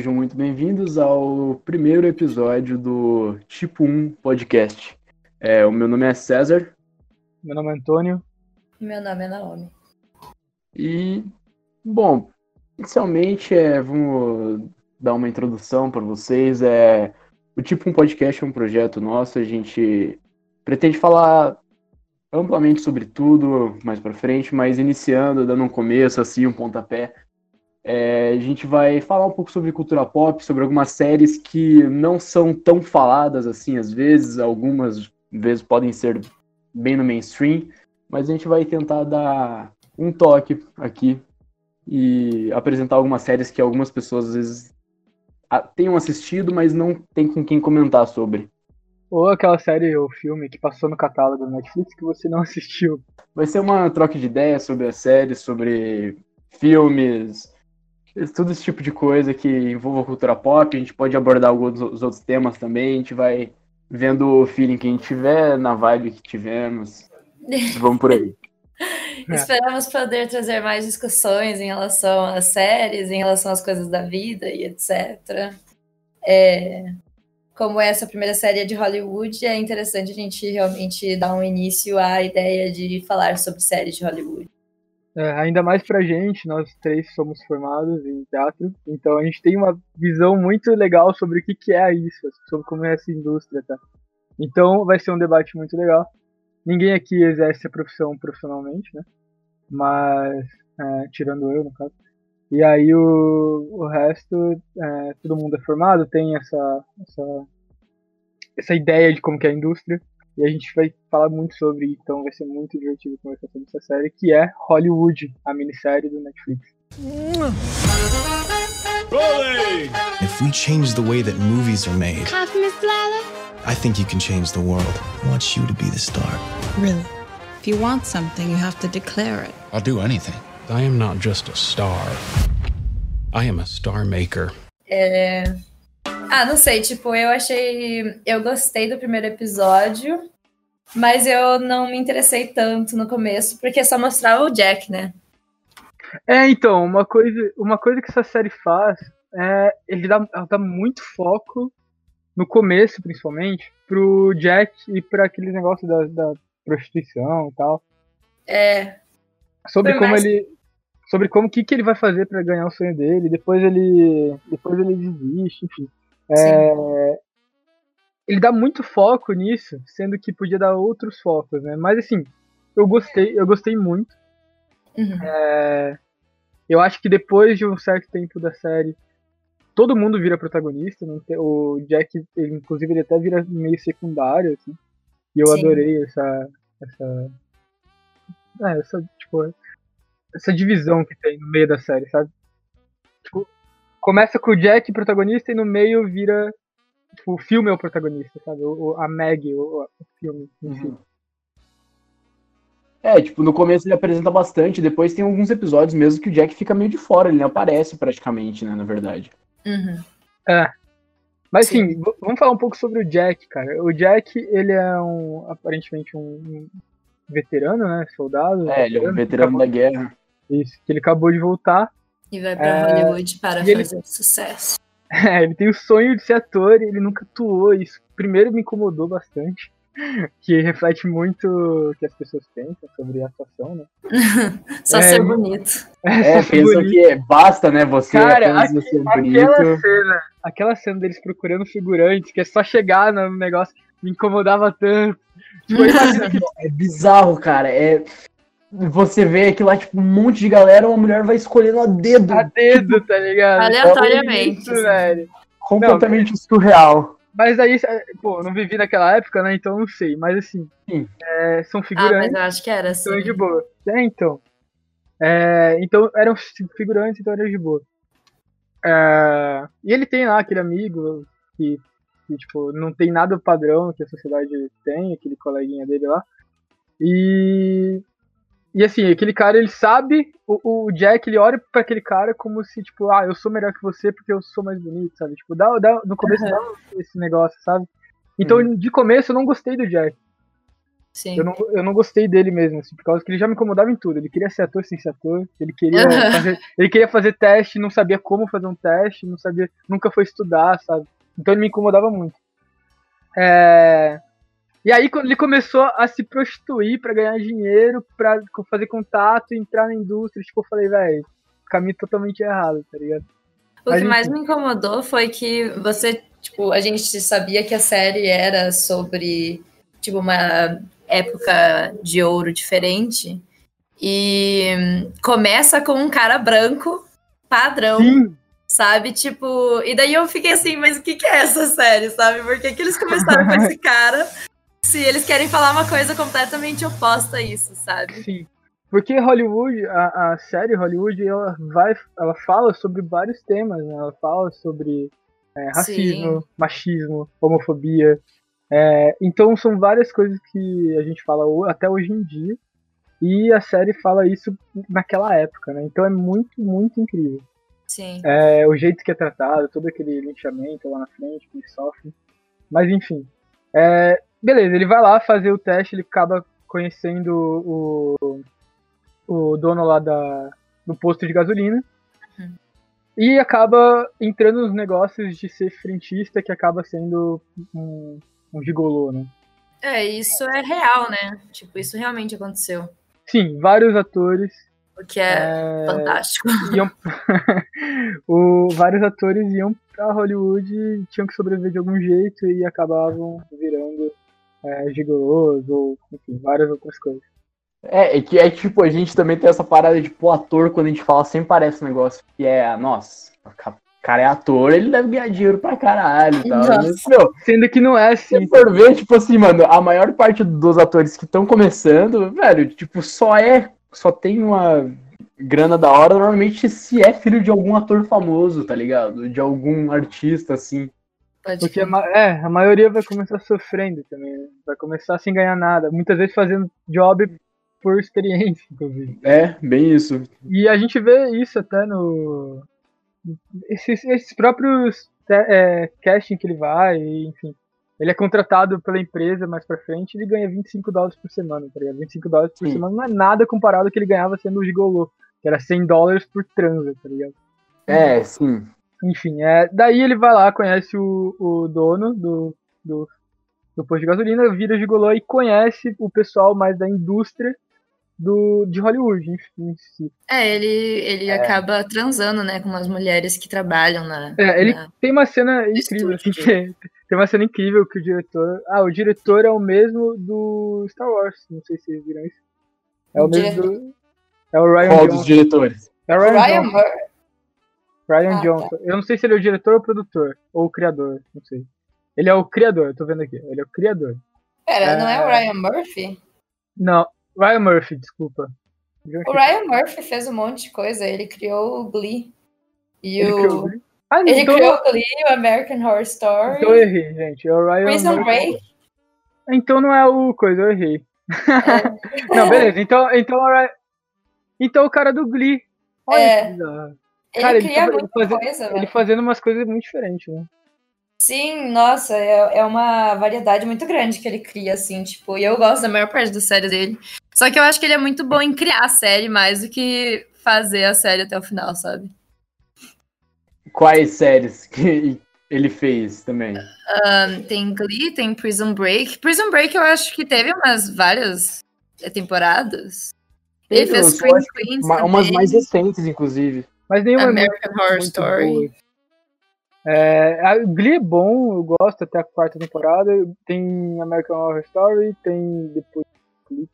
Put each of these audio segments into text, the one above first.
sejam muito bem-vindos ao primeiro episódio do Tipo 1 Podcast. É, o meu nome é César. Meu nome é Antônio. Meu nome é Naomi. E, bom, inicialmente, é, vamos dar uma introdução para vocês. É, o Tipo 1 Podcast é um projeto nosso, a gente pretende falar amplamente sobre tudo mais para frente, mas iniciando, dando um começo, assim, um pontapé é, a gente vai falar um pouco sobre cultura pop, sobre algumas séries que não são tão faladas assim às vezes, algumas vezes podem ser bem no mainstream, mas a gente vai tentar dar um toque aqui e apresentar algumas séries que algumas pessoas às vezes tenham assistido, mas não tem com quem comentar sobre. Ou aquela série ou filme que passou no catálogo do Netflix que você não assistiu. Vai ser uma troca de ideias sobre a série, sobre filmes, tudo esse tipo de coisa que envolva cultura pop, a gente pode abordar alguns outros temas também, a gente vai vendo o feeling que a gente tiver, na vibe que tivermos. Vamos por aí. É. Esperamos poder trazer mais discussões em relação às séries, em relação às coisas da vida e etc. É, como essa primeira série é de Hollywood, é interessante a gente realmente dar um início à ideia de falar sobre séries de Hollywood. É, ainda mais pra gente, nós três somos formados em teatro, então a gente tem uma visão muito legal sobre o que, que é isso, sobre como é essa indústria, tá? Então vai ser um debate muito legal. Ninguém aqui exerce a profissão profissionalmente, né? Mas, é, tirando eu, no caso. E aí o, o resto, é, todo mundo é formado, tem essa, essa, essa ideia de como que é a indústria. E a gente vai falar muito sobre, então vai ser muito divertido conversar sobre essa série, que é Hollywood, a minissérie do Netflix. Rolling! If we change the way that movies are made, I think you can change the world. I want you to be the star. Really? If you want something, you have to declare it. I'll do anything. I am not just a star. I am a star maker. É, ah, não sei, tipo, eu achei. Eu gostei do primeiro episódio, mas eu não me interessei tanto no começo, porque só mostrava o Jack, né? É, então, uma coisa, uma coisa que essa série faz é. Ele dá, dá muito foco, no começo principalmente, pro Jack e para aquele negócio da, da prostituição e tal. É. Sobre como ele sobre como que, que ele vai fazer para ganhar o sonho dele, depois ele depois ele desiste, enfim. É, ele dá muito foco nisso, sendo que podia dar outros focos, né? Mas assim, eu gostei, eu gostei muito. Uhum. É, eu acho que depois de um certo tempo da série, todo mundo vira protagonista. Tem, o Jack, ele, inclusive, ele até vira meio secundário, assim. E eu Sim. adorei essa, essa, é, essa, tipo, essa divisão que tem no meio da série, sabe? Tipo, começa com o Jack protagonista e no meio vira. Tipo, o filme é o protagonista, sabe? O, a Meg, o, o filme uhum. É, tipo, no começo ele apresenta bastante, depois tem alguns episódios mesmo que o Jack fica meio de fora, ele não aparece praticamente, né, na verdade. Uhum. É. Mas sim. assim, vamos falar um pouco sobre o Jack, cara. O Jack, ele é um, aparentemente um veterano, né, soldado. É, ele é um veterano da guerra. Isso, que ele acabou de voltar e vai para é... Hollywood para fazer ele... sucesso. É, ele tem o sonho de ser ator e ele nunca atuou. Isso primeiro me incomodou bastante. Que reflete muito o que as pessoas pensam sobre a atuação, né? só é, ser bonito. É, é pensam que basta, né? Você Cara, aqu ser bonito. Aquela cena, aquela cena deles procurando figurantes, que é só chegar no negócio, me incomodava tanto. Tipo, é bizarro, cara. É, você vê aqui lá, tipo, um monte de galera, uma mulher vai escolhendo a dedo. A dedo, tá ligado? Aleatoriamente. Isso, velho. Completamente não, surreal. Mas aí, pô, não vivi naquela época, né? Então não sei. Mas assim, é, são figurantes. Ah, mas eu acho que era assim. Então de boa. É, então. É, então eram figurantes, então era de boa. É, e ele tem lá aquele amigo que, que, tipo, não tem nada padrão que a sociedade tem, aquele coleguinha dele lá. E e assim, aquele cara, ele sabe, o, o Jack, ele olha para aquele cara como se, tipo, ah, eu sou melhor que você porque eu sou mais bonito, sabe? Tipo, dá, dá, no começo uhum. dá esse negócio, sabe? Então, uhum. de começo, eu não gostei do Jack. Sim. Eu não, eu não gostei dele mesmo, assim, por causa que ele já me incomodava em tudo. Ele queria ser ator sem ser ator, ele queria, fazer, ele queria fazer teste, não sabia como fazer um teste, não sabia, nunca foi estudar, sabe? Então ele me incomodava muito. É... E aí quando ele começou a se prostituir para ganhar dinheiro, para fazer contato, entrar na indústria, tipo, eu falei, velho, caminho totalmente errado, tá ligado? O Mas, que mais me incomodou foi que você, tipo, a gente sabia que a série era sobre, tipo, uma época de ouro diferente. E começa com um cara branco, padrão, Sim. sabe? Tipo, e daí eu fiquei assim, mas o que, que é essa série, sabe? Por que, que eles começaram com esse cara se eles querem falar uma coisa completamente oposta a isso, sabe? Sim. Porque Hollywood, a, a série Hollywood, ela vai, ela fala sobre vários temas, né? Ela fala sobre é, racismo, Sim. machismo, homofobia, é, então são várias coisas que a gente fala até hoje em dia. E a série fala isso naquela época, né? Então é muito, muito incrível. Sim. É, o jeito que é tratado, todo aquele linchamento lá na frente que sofre. Mas enfim. É, beleza, ele vai lá fazer o teste, ele acaba conhecendo o, o dono lá da, do posto de gasolina. Uhum. E acaba entrando nos negócios de ser frentista, que acaba sendo um, um gigolô, né? É, isso é real, né? Tipo, isso realmente aconteceu. Sim, vários atores. O que é, é... fantástico. Iam... o... Vários atores iam pra Hollywood tinham que sobreviver de algum jeito e acabavam virando é, gigolôs ou, enfim, várias outras coisas. É, é que é tipo, a gente também tem essa parada de, pô, ator, quando a gente fala, sempre parece um negócio que é, nossa, cara é ator, ele deve ganhar dinheiro pra caralho e tal. Mas, meu, Sendo que não é assim. Se for ver, tipo assim, mano, a maior parte dos atores que estão começando, velho, tipo, só é. Só tem uma grana da hora, normalmente se é filho de algum ator famoso, tá ligado? De algum artista, assim. Porque a, é, a maioria vai começar sofrendo também, né? vai começar sem ganhar nada, muitas vezes fazendo job por experiência, inclusive. É, bem isso. E a gente vê isso até no, esses, esses próprios é, casting que ele vai, enfim. Ele é contratado pela empresa mais pra frente ele ganha 25 dólares por semana, tá ligado? 25 dólares por Sim. semana não é nada comparado ao que ele ganhava sendo o gigolô, que era 100 dólares por transa, tá ligado? É, sim. Enfim, é, daí ele vai lá, conhece o, o dono do, do, do posto de gasolina, vira gigolô e conhece o pessoal mais da indústria do, de Hollywood em, si. É, ele, ele é. acaba transando, né, com umas mulheres que trabalham na. É, ele na... tem uma cena incrível, assim, que, tem uma cena incrível que o diretor. Ah, o diretor é o mesmo do Star Wars, não sei se vocês viram isso. É o, o mesmo do. É o Ryan Qual Johnson. dos diretores? É o Ryan, Ryan Johnson. Ryan ah, Johnson. Tá. Eu não sei se ele é o diretor ou o produtor, ou o criador, não sei. Ele é o criador, tô vendo aqui. Ele é o criador. Pera, é... não é o Ryan Murphy? Não, Ryan Murphy, desculpa. O Ryan Murphy fez um monte de coisa. Ele criou o Glee. E ele o... criou o Glee? Ah, ele então... criou o Glee, o American Horror Story. Então eu errei, gente. É o Ryan Prison Murphy. Break. Então não é o coisa, eu errei. É. não, beleza. Então, então, então o cara do Glee. Olha é. Que Cara, ele, cria ele, muita fazendo, coisa, ele fazendo umas coisas muito diferentes, né? Sim, nossa, é, é uma variedade muito grande que ele cria, assim, tipo, e eu gosto da maior parte das séries dele. Só que eu acho que ele é muito bom em criar a série mais do que fazer a série até o final, sabe? Quais séries que ele fez também? Um, tem Glee, tem Prison Break. Prison Break eu acho que teve umas várias temporadas. Ele fez Scream Queens. Umas mais recentes, inclusive. Mas nenhuma American é Horror Story. Boa. É, a Glee é bom, eu gosto até a quarta temporada. Tem American Horror Story, tem depois Split,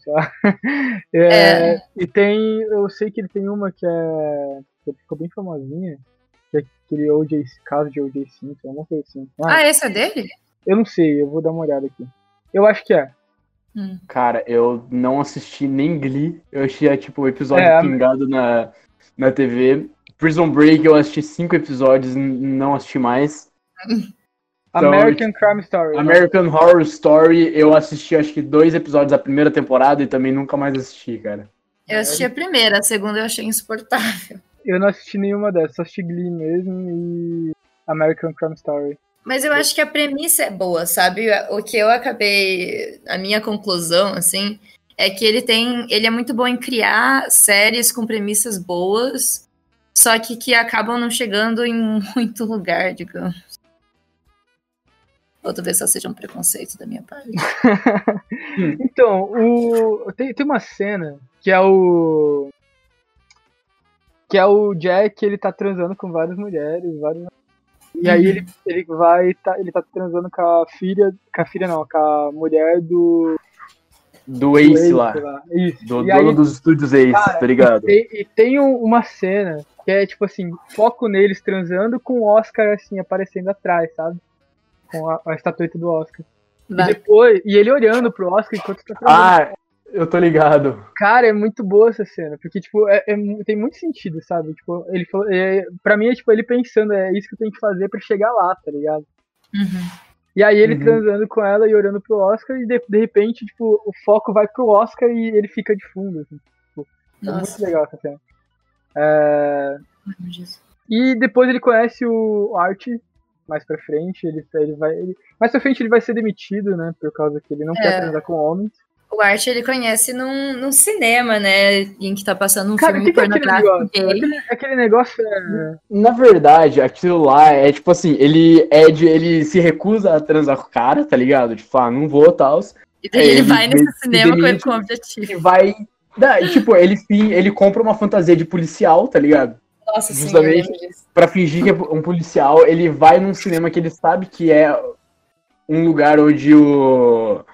sei lá. É, é. E tem, eu sei que ele tem uma que é que ficou bem famosinha, que é aquele OJ, caso de OJ Simpson, não sei assim. Ah, ah, esse é dele? Eu não sei, eu vou dar uma olhada aqui. Eu acho que é. Hum. Cara, eu não assisti nem Glee, eu achei tipo o episódio é, pingado na, na TV. Prison Break eu assisti cinco episódios, não assisti mais. Então, American Crime Story. Né? American né? Horror Story, eu assisti acho que dois episódios da primeira temporada e também nunca mais assisti, cara. Eu assisti a primeira, a segunda eu achei insuportável. Eu não assisti nenhuma dessas, só assisti Glee mesmo e American Crime Story. Mas eu acho que a premissa é boa, sabe? O que eu acabei. A minha conclusão, assim, é que ele tem. Ele é muito bom em criar séries com premissas boas, só que que acabam não chegando em muito lugar, digamos. Ou talvez só seja um preconceito da minha parte. então, o... tem, tem uma cena que é o. Que é o Jack, ele tá transando com várias mulheres, várias e aí ele, ele vai, tá, ele tá transando com a filha, com a filha não, com a mulher do... Do Ace, do Ace lá. lá. Isso. Do e dono aí, dos estúdios Ace, cara, tá ligado? E, e tem uma cena que é, tipo assim, foco neles transando com o Oscar, assim, aparecendo atrás, sabe? Com a, a estatueta do Oscar. E depois, e ele olhando pro Oscar enquanto tá transando. Ah, eu tô ligado. Cara, é muito boa essa cena, porque, tipo, é, é tem muito sentido, sabe? Tipo, ele falou. É, pra mim é tipo ele pensando, é isso que eu tenho que fazer pra chegar lá, tá ligado? Uhum. E aí ele uhum. transando com ela e olhando pro Oscar, e de, de repente, tipo, o foco vai pro Oscar e ele fica de fundo. Assim, tipo, é muito legal essa cena. É... E depois ele conhece o Art mais pra frente, ele, ele vai. Ele, mais pra frente ele vai ser demitido, né? Por causa que ele não é. quer transar com homens o Art ele conhece num, num cinema, né? Em que tá passando um Cara, filme que pornográfico que é aquele, negócio? Aquele, aquele negócio é... Na verdade, aquilo lá é tipo assim, ele é de. ele se recusa a transar com o cara, tá ligado? Tipo, ah, não vou tal. E daí ele, ele vai nesse cinema com o objetivo. E vai. tipo, ele, ele compra uma fantasia de policial, tá ligado? Nossa, Justamente sim, pra fingir que é um policial, ele vai num cinema que ele sabe que é um lugar onde o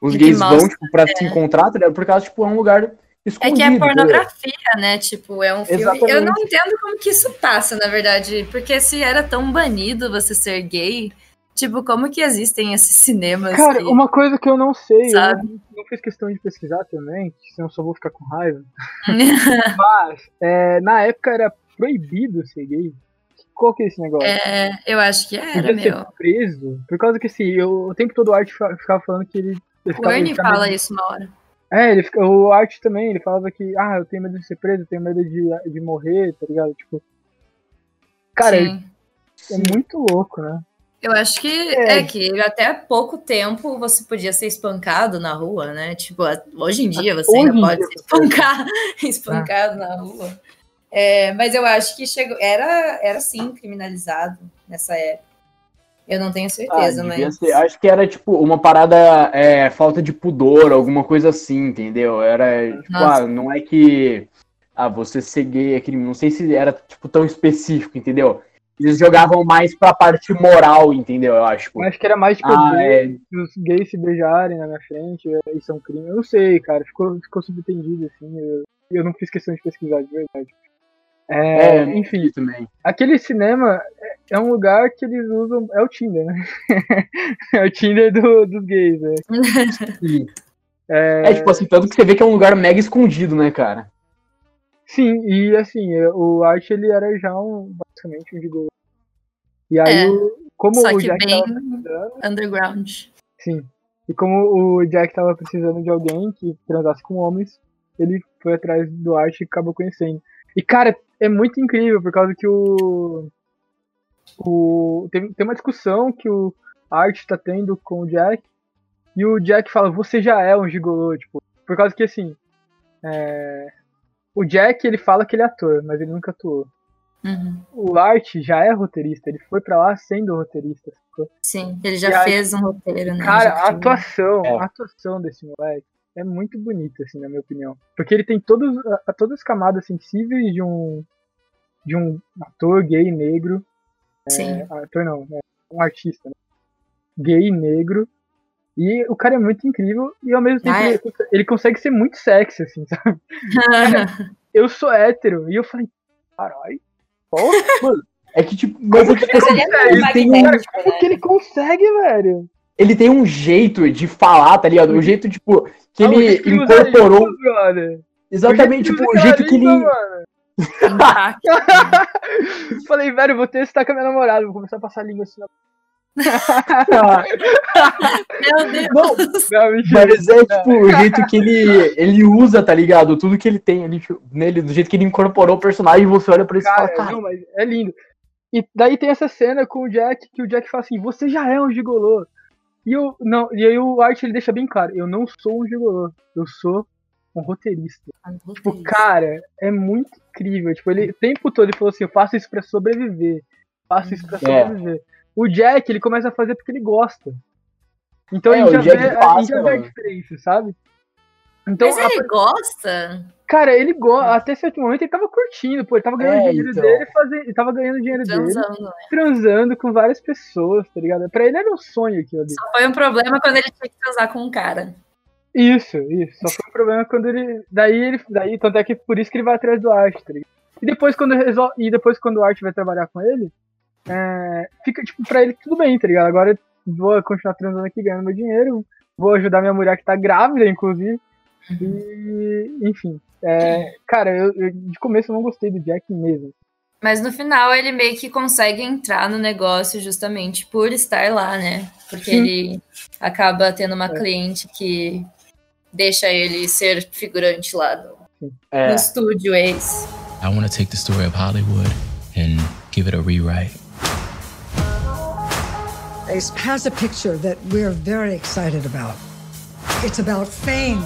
os gays vão, tipo, pra é. se encontrar, tá Por causa, tipo, é um lugar escondido. É que é pornografia, né? Tipo, é um filme. Exatamente. Eu não entendo como que isso passa, na verdade. Porque se era tão banido você ser gay, tipo, como que existem esses cinemas? Cara, que... uma coisa que eu não sei, Sabe? eu não, fiz questão de pesquisar também, senão eu só vou ficar com raiva. Mas, é, na época era proibido ser gay. Qual que é esse negócio? É, eu acho que era, Podia meu. Ser preso, por causa que assim, eu, o tempo todo o Art ficava falando que ele o Ernie fala meio... isso uma hora. É, ele fica, o Art também, ele falava que, ah, eu tenho medo de ser preso, eu tenho medo de, de morrer, tá ligado? Tipo. Cara, é muito louco, né? Eu acho que é. é. que até pouco tempo você podia ser espancado na rua, né? Tipo, hoje em dia você hoje ainda pode ser espancar, espancado ah. na rua. É, mas eu acho que chegou, era, era sim criminalizado nessa época. Eu não tenho certeza, ah, mas. Ser, acho que era tipo uma parada é, falta de pudor, alguma coisa assim, entendeu? Era tipo, ah, não é que ah, você ser gay é crime. Não sei se era tipo tão específico, entendeu? Eles jogavam mais pra parte moral, entendeu? Eu acho. Eu acho que era mais tipo ah, é... os gays se beijarem na minha frente, isso é um crime. Eu não sei, cara. Ficou, ficou subentendido, assim. Eu, eu não fiz questão de pesquisar, de verdade. É, é, enfim, também. aquele cinema é um lugar que eles usam. É o Tinder, né? é o Tinder do, dos gays, né? É... é, tipo assim, tanto que você vê que é um lugar mega escondido, né, cara? Sim, e assim, o Art ele era já um, basicamente um gigolo. E aí, é, como só o que Jack bem underground. Sim. E como o Jack tava precisando de alguém que transasse com homens, ele foi atrás do Art e acabou conhecendo. E, cara, é muito incrível, por causa que o. o tem, tem uma discussão que o Art tá tendo com o Jack. E o Jack fala, você já é um gigolô, tipo. Por causa que assim. É, o Jack ele fala que ele é ator, mas ele nunca atuou. Uhum. O Art já é roteirista, ele foi para lá sendo roteirista. Sim, ele já e fez aí, um roteiro, né? Cara, a atuação, é. a atuação desse moleque é muito bonito, assim, na minha opinião. Porque ele tem todos, a, todas as camadas sensíveis de um, de um ator gay negro. É, Sim. É, ator não, é um artista, né? Gay negro. E o cara é muito incrível e ao mesmo tempo ah, é. ele, ele, consegue ser muito sexy, assim, sabe? eu sou hétero. E eu falei, caralho, mano. É que, tipo, mas é que, tipo, ele, ele tem um... Como que ele consegue, velho? Ele tem um jeito de falar, tá ligado? Um jeito, tipo, que ah, ele incorporou. Exatamente, tipo, o jeito que ele. Falei, velho, vou testar com a minha namorada, vou começar a passar a língua assim. Meu Deus! Não, não, mas é tipo o jeito que ele, ele usa, tá ligado? Tudo que ele tem ali tipo, nele, do jeito que ele incorporou o personagem, você olha pra isso cara, e fala, cara. Não, mas é lindo. E daí tem essa cena com o Jack, que o Jack fala assim, você já é um gigolô. E, eu, não, e aí o Art ele deixa bem claro, eu não sou um gigolô, eu sou um roteirista. Um Tipo, cara, é muito incrível. Tipo, ele o tempo todo ele falou assim, eu faço isso pra sobreviver. Faço isso pra É. sobreviver. O Jack, ele começa a fazer porque ele gosta. Então É, a gente, o já a gente já vê a diferença, sabe? Então, Mas a- ele gosta? cara, ele gosta. Até certo momento ele tava curtindo, pô. Ele tava ganhando É, dinheiro então. dele, fazendo, ele tava ganhando dinheiro dele, Transando, né? transando com várias pessoas, tá ligado? Pra ele era um sonho aquilo ali. Só foi um problema quando ele tinha que transar com um cara. Isso, isso. Só foi um problema quando ele. Daí ele. Daí, tanto é que por isso que ele vai atrás do Art, tá ligado? E depois quando resol... E depois quando o Art vai trabalhar com ele, é, fica, tipo, pra ele tudo bem, tá ligado? Agora eu vou continuar transando aqui, ganhando meu dinheiro. Vou ajudar minha mulher que tá grávida, inclusive. E. Enfim. é, cara, eu, eu- de começo eu não gostei do Jack mesmo. Mas no final ele meio que consegue entrar no negócio justamente por estar lá, né? Porque Sim. ele acaba tendo uma É. cliente que deixa ele ser figurante lá no, É. no estúdio ex. I want to take the story of Hollywood and give it a rewrite. Ace has a picture that we're very excited about. It's about fame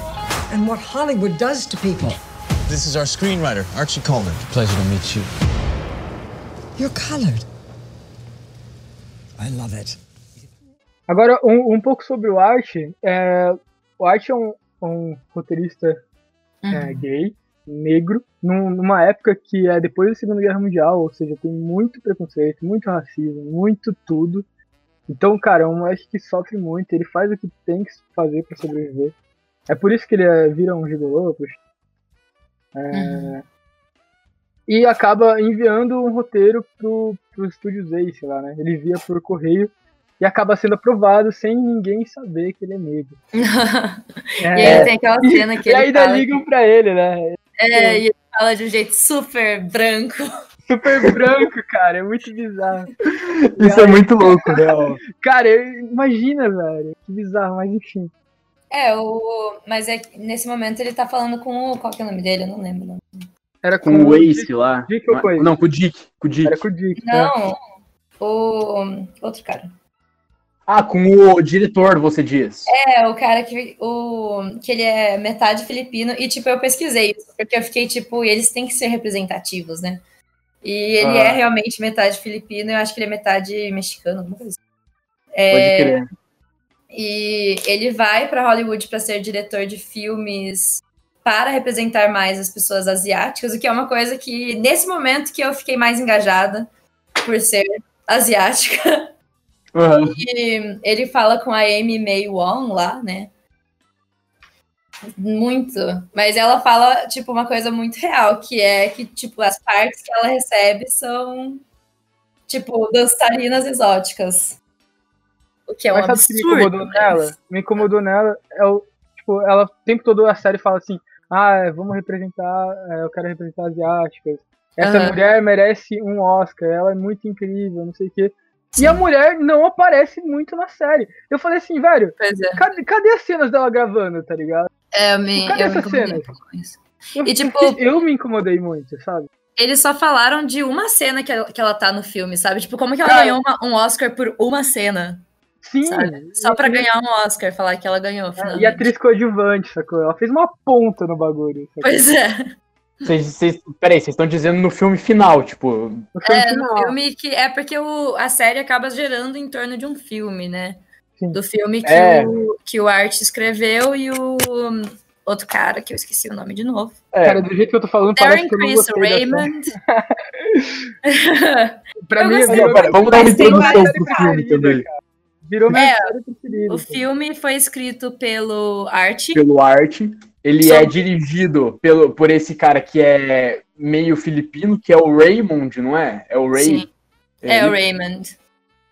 and what Hollywood does to people. This is our screenwriter, Archie Coleman. Pleasure to meet you. You're colored. I love it. Agora, um, um pouco sobre o Art. É, o Art é um, um roteirista é, gay, negro, num- numa época que é depois da Segunda Guerra Mundial, ou seja, tem muito preconceito, muito racismo, muito tudo. Então, cara, é um moleque que sofre muito, ele faz o que tem que fazer pra sobreviver. É por isso que ele é- vira um gigolô. É, E acaba enviando um roteiro pro, pro estúdio Ace lá, né? Ele envia por correio e acaba sendo aprovado sem ninguém saber que ele é negro. E aí tem aquela cena que e ele ainda fala ligam pra ele, né? É, e ele fala de um jeito super branco. Super branco, cara, é muito bizarro. Isso é muito louco, real. Cara, imagina, velho, que bizarro, mas enfim. É, o. Mas é que nesse momento ele tá falando com o. Qual que é o nome dele? Eu não lembro. Não, Era Com o Ace lá. Dick ou com? Não, com o Dick. Com o Dick. Era com o Dick. né? não o. Outro cara. Ah, com o diretor, você diz. É, o cara que. O, que ele é metade filipino. E, tipo, eu pesquisei isso, porque eu fiquei, tipo, eles têm que ser representativos, né? E ele Ah. é realmente metade filipino, eu acho que ele é metade mexicano, alguma coisa assim. Pode É, crer. E ele vai para Hollywood para ser diretor de filmes para representar mais as pessoas asiáticas, o que é uma coisa que nesse momento que eu fiquei mais engajada por ser asiática. Aham. E ele fala com a Amy May Wong lá, né? Muito. Mas ela fala, tipo, uma coisa muito real, que é que, tipo, as partes que ela recebe são, tipo, dançarinas exóticas. O que é um Mas sabe o que me absurdo. incomodou né? nela? Me incomodou nela é o. Tipo, ela o tempo todo a série fala assim: ah, vamos representar, é, eu quero representar asiáticas. Essa Aham. mulher merece um Oscar, ela é muito incrível, não sei o quê. E a mulher não aparece muito na série. Eu falei assim, velho, é. cadê, cadê as cenas dela gravando, tá ligado? É, eu me, Cadê eu me essa incomodei cena? um pouco com isso. Eu, E, tipo- eu me incomodei muito, sabe? Eles só falaram de uma cena que ela, que ela tá no filme, sabe? Tipo, como que ela Cara- ganhou uma- um Oscar por uma cena, Sim. sabe? Só pra e, ganhar um Oscar, falar que ela ganhou, E finalmente. a atriz coadjuvante, sacou? Ela fez uma ponta no bagulho. Sacou? Pois é. Vocês, vocês, peraí, vocês estão dizendo no filme final, tipo. No filme É, no final. filme que. É porque o, a série acaba gerando em torno de um filme, né? Sim. Do filme que, É. o, que o Art escreveu e o um, outro cara, que eu esqueci o nome de novo. É, Cara, do jeito que eu tô falando, Darren parece que eu não Chris da série. Raymond. Pra Eu mim, pera, vamos dar uma introdução pro filme também. Virou minha É, preferida. o filme foi escrito pelo Art. Pelo Art. Ele Só- é dirigido pelo, por esse cara que é meio filipino, que é o Raymond, não é? É o Ray. Sim, é o Ele- Raymond.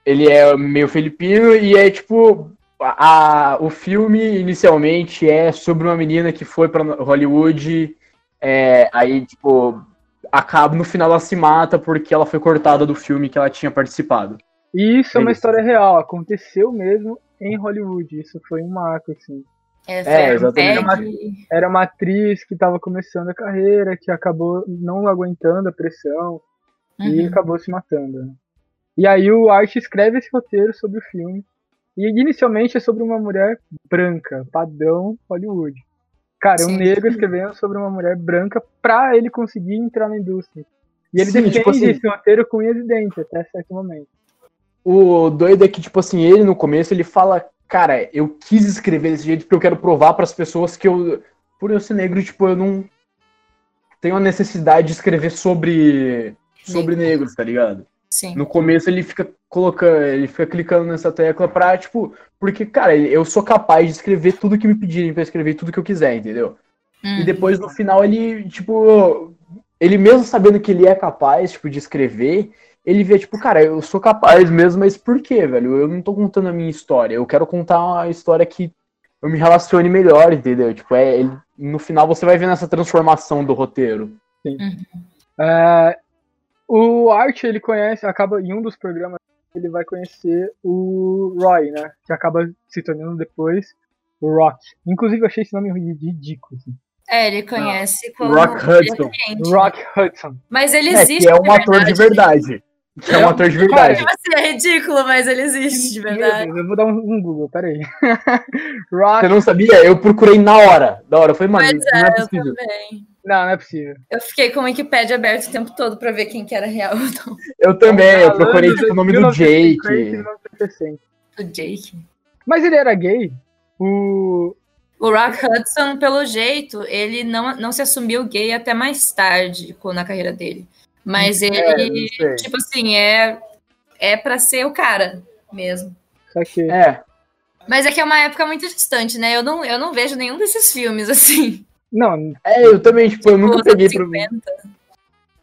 Ele é meio filipino e é tipo. A, o filme inicialmente é sobre uma menina que foi pra Hollywood. é, aí, tipo, acaba no final ela se mata porque ela foi cortada do filme que ela tinha participado. E isso é uma história real, aconteceu mesmo em Hollywood. Isso foi um marco, assim. É, É, exatamente. um tag. Era uma atriz que estava começando a carreira, que acabou não aguentando a pressão e Uhum. acabou se matando. E aí o Art escreve esse roteiro sobre o filme. E inicialmente é sobre uma mulher branca, padrão Hollywood. Cara, é um Sim. negro escrevendo sobre uma mulher branca pra ele conseguir entrar na indústria. E ele Sim, defende tipo assim- esse roteiro com unhas e dentes até certo momento. O doido é que, tipo assim, ele no começo ele fala, cara, eu quis escrever desse jeito porque eu quero provar pras pessoas que eu, por eu ser negro, tipo, eu não tenho a necessidade de escrever sobre sobre negros, tá ligado? Sim. No começo ele fica colocando, ele fica clicando nessa tecla pra, tipo, porque, cara, eu sou capaz de escrever tudo que me pedirem pra escrever tudo que eu quiser, entendeu? E depois no final ele, tipo, ele mesmo sabendo que ele é capaz, tipo, de escrever, ele vê, tipo, cara, eu sou capaz mesmo, mas por quê, velho? Eu não tô contando a minha história, eu quero contar uma história que eu me relacione melhor, entendeu? Tipo, é, ele- no final você vai vendo essa transformação do roteiro. É, o Art, ele conhece, acaba em um dos programas, ele vai conhecer o Roy, né? Que acaba se tornando depois o Rock. Inclusive, eu achei esse nome ridículo. assim. É, ele conhece como Rock Hudson. cliente. Rock Hudson. Mas ele É, existe que é um ator de verdade. Que é um ator de verdade. Assim, é ridículo, mas ele existe de verdade. Deus, eu vou dar um, um Google, peraí. Rock. Você não sabia? Eu procurei na hora. Da hora. Eu falei, mano, Mas não é é, eu possível. também. Não, não é possível. Eu fiquei com o Wikipedia aberto o tempo todo pra ver quem que era real não. Eu também, eu procurei tipo, o nome do 1950 Jake. 1960. O Jake. Mas ele era gay? O. O Rock Hudson, pelo jeito, ele não, não se assumiu gay até mais tarde na carreira dele. Mas ele, É, sei. tipo assim, é, é pra ser o cara mesmo. Só que. É, Mas é que é uma época muito distante, né? Eu não, eu não vejo nenhum desses filmes, assim. Não, é, eu também, tipo, eu nunca Os peguei pra 50.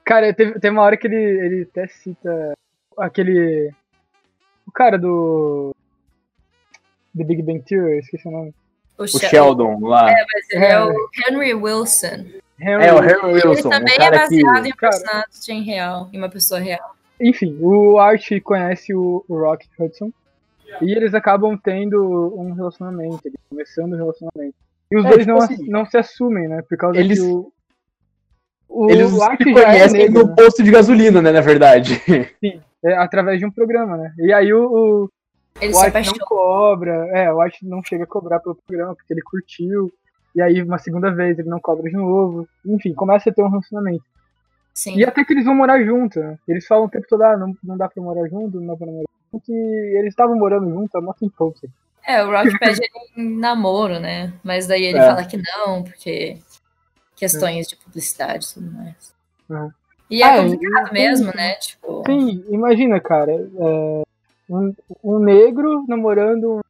cara, teve, tem uma hora que ele, ele até cita aquele. O cara do. The Big Bang Theory, esqueci o nome. O, O Shel- Sheldon lá. Mas ele é o Henry Wilson. Henry É, o Harry Ele Wilson, também o é cara que. baseado em um Cara. personagem real, em uma pessoa real. Enfim, o Art conhece o, o Rock Hudson e eles acabam tendo um relacionamento, começando o relacionamento. E os É, dois tipo não, assim, não se assumem, né? Por causa eles- que o. O Eles Art se é conhecem negro, no né? posto de gasolina, né, na verdade. É, através de um programa, né? E aí o, o, Ele o se Art não cobra, é, o Art não chega a cobrar pelo programa porque ele curtiu. E aí, uma segunda vez, ele não cobra de novo. Enfim, começa a ter um relacionamento. Sim. E até que eles vão morar junto, né? Eles falam o tempo todo, ah, não, não dá pra morar junto, não dá pra morar junto. E eles estavam morando junto há muito tempo. assim. É, o Rock pede ele em namoro, né? Mas daí ele É. fala que não, porque questões de publicidade e tudo mais. E é Ah, complicado mesmo, né? Tipo, Sim, imagina, cara, é, um, um negro namorando um-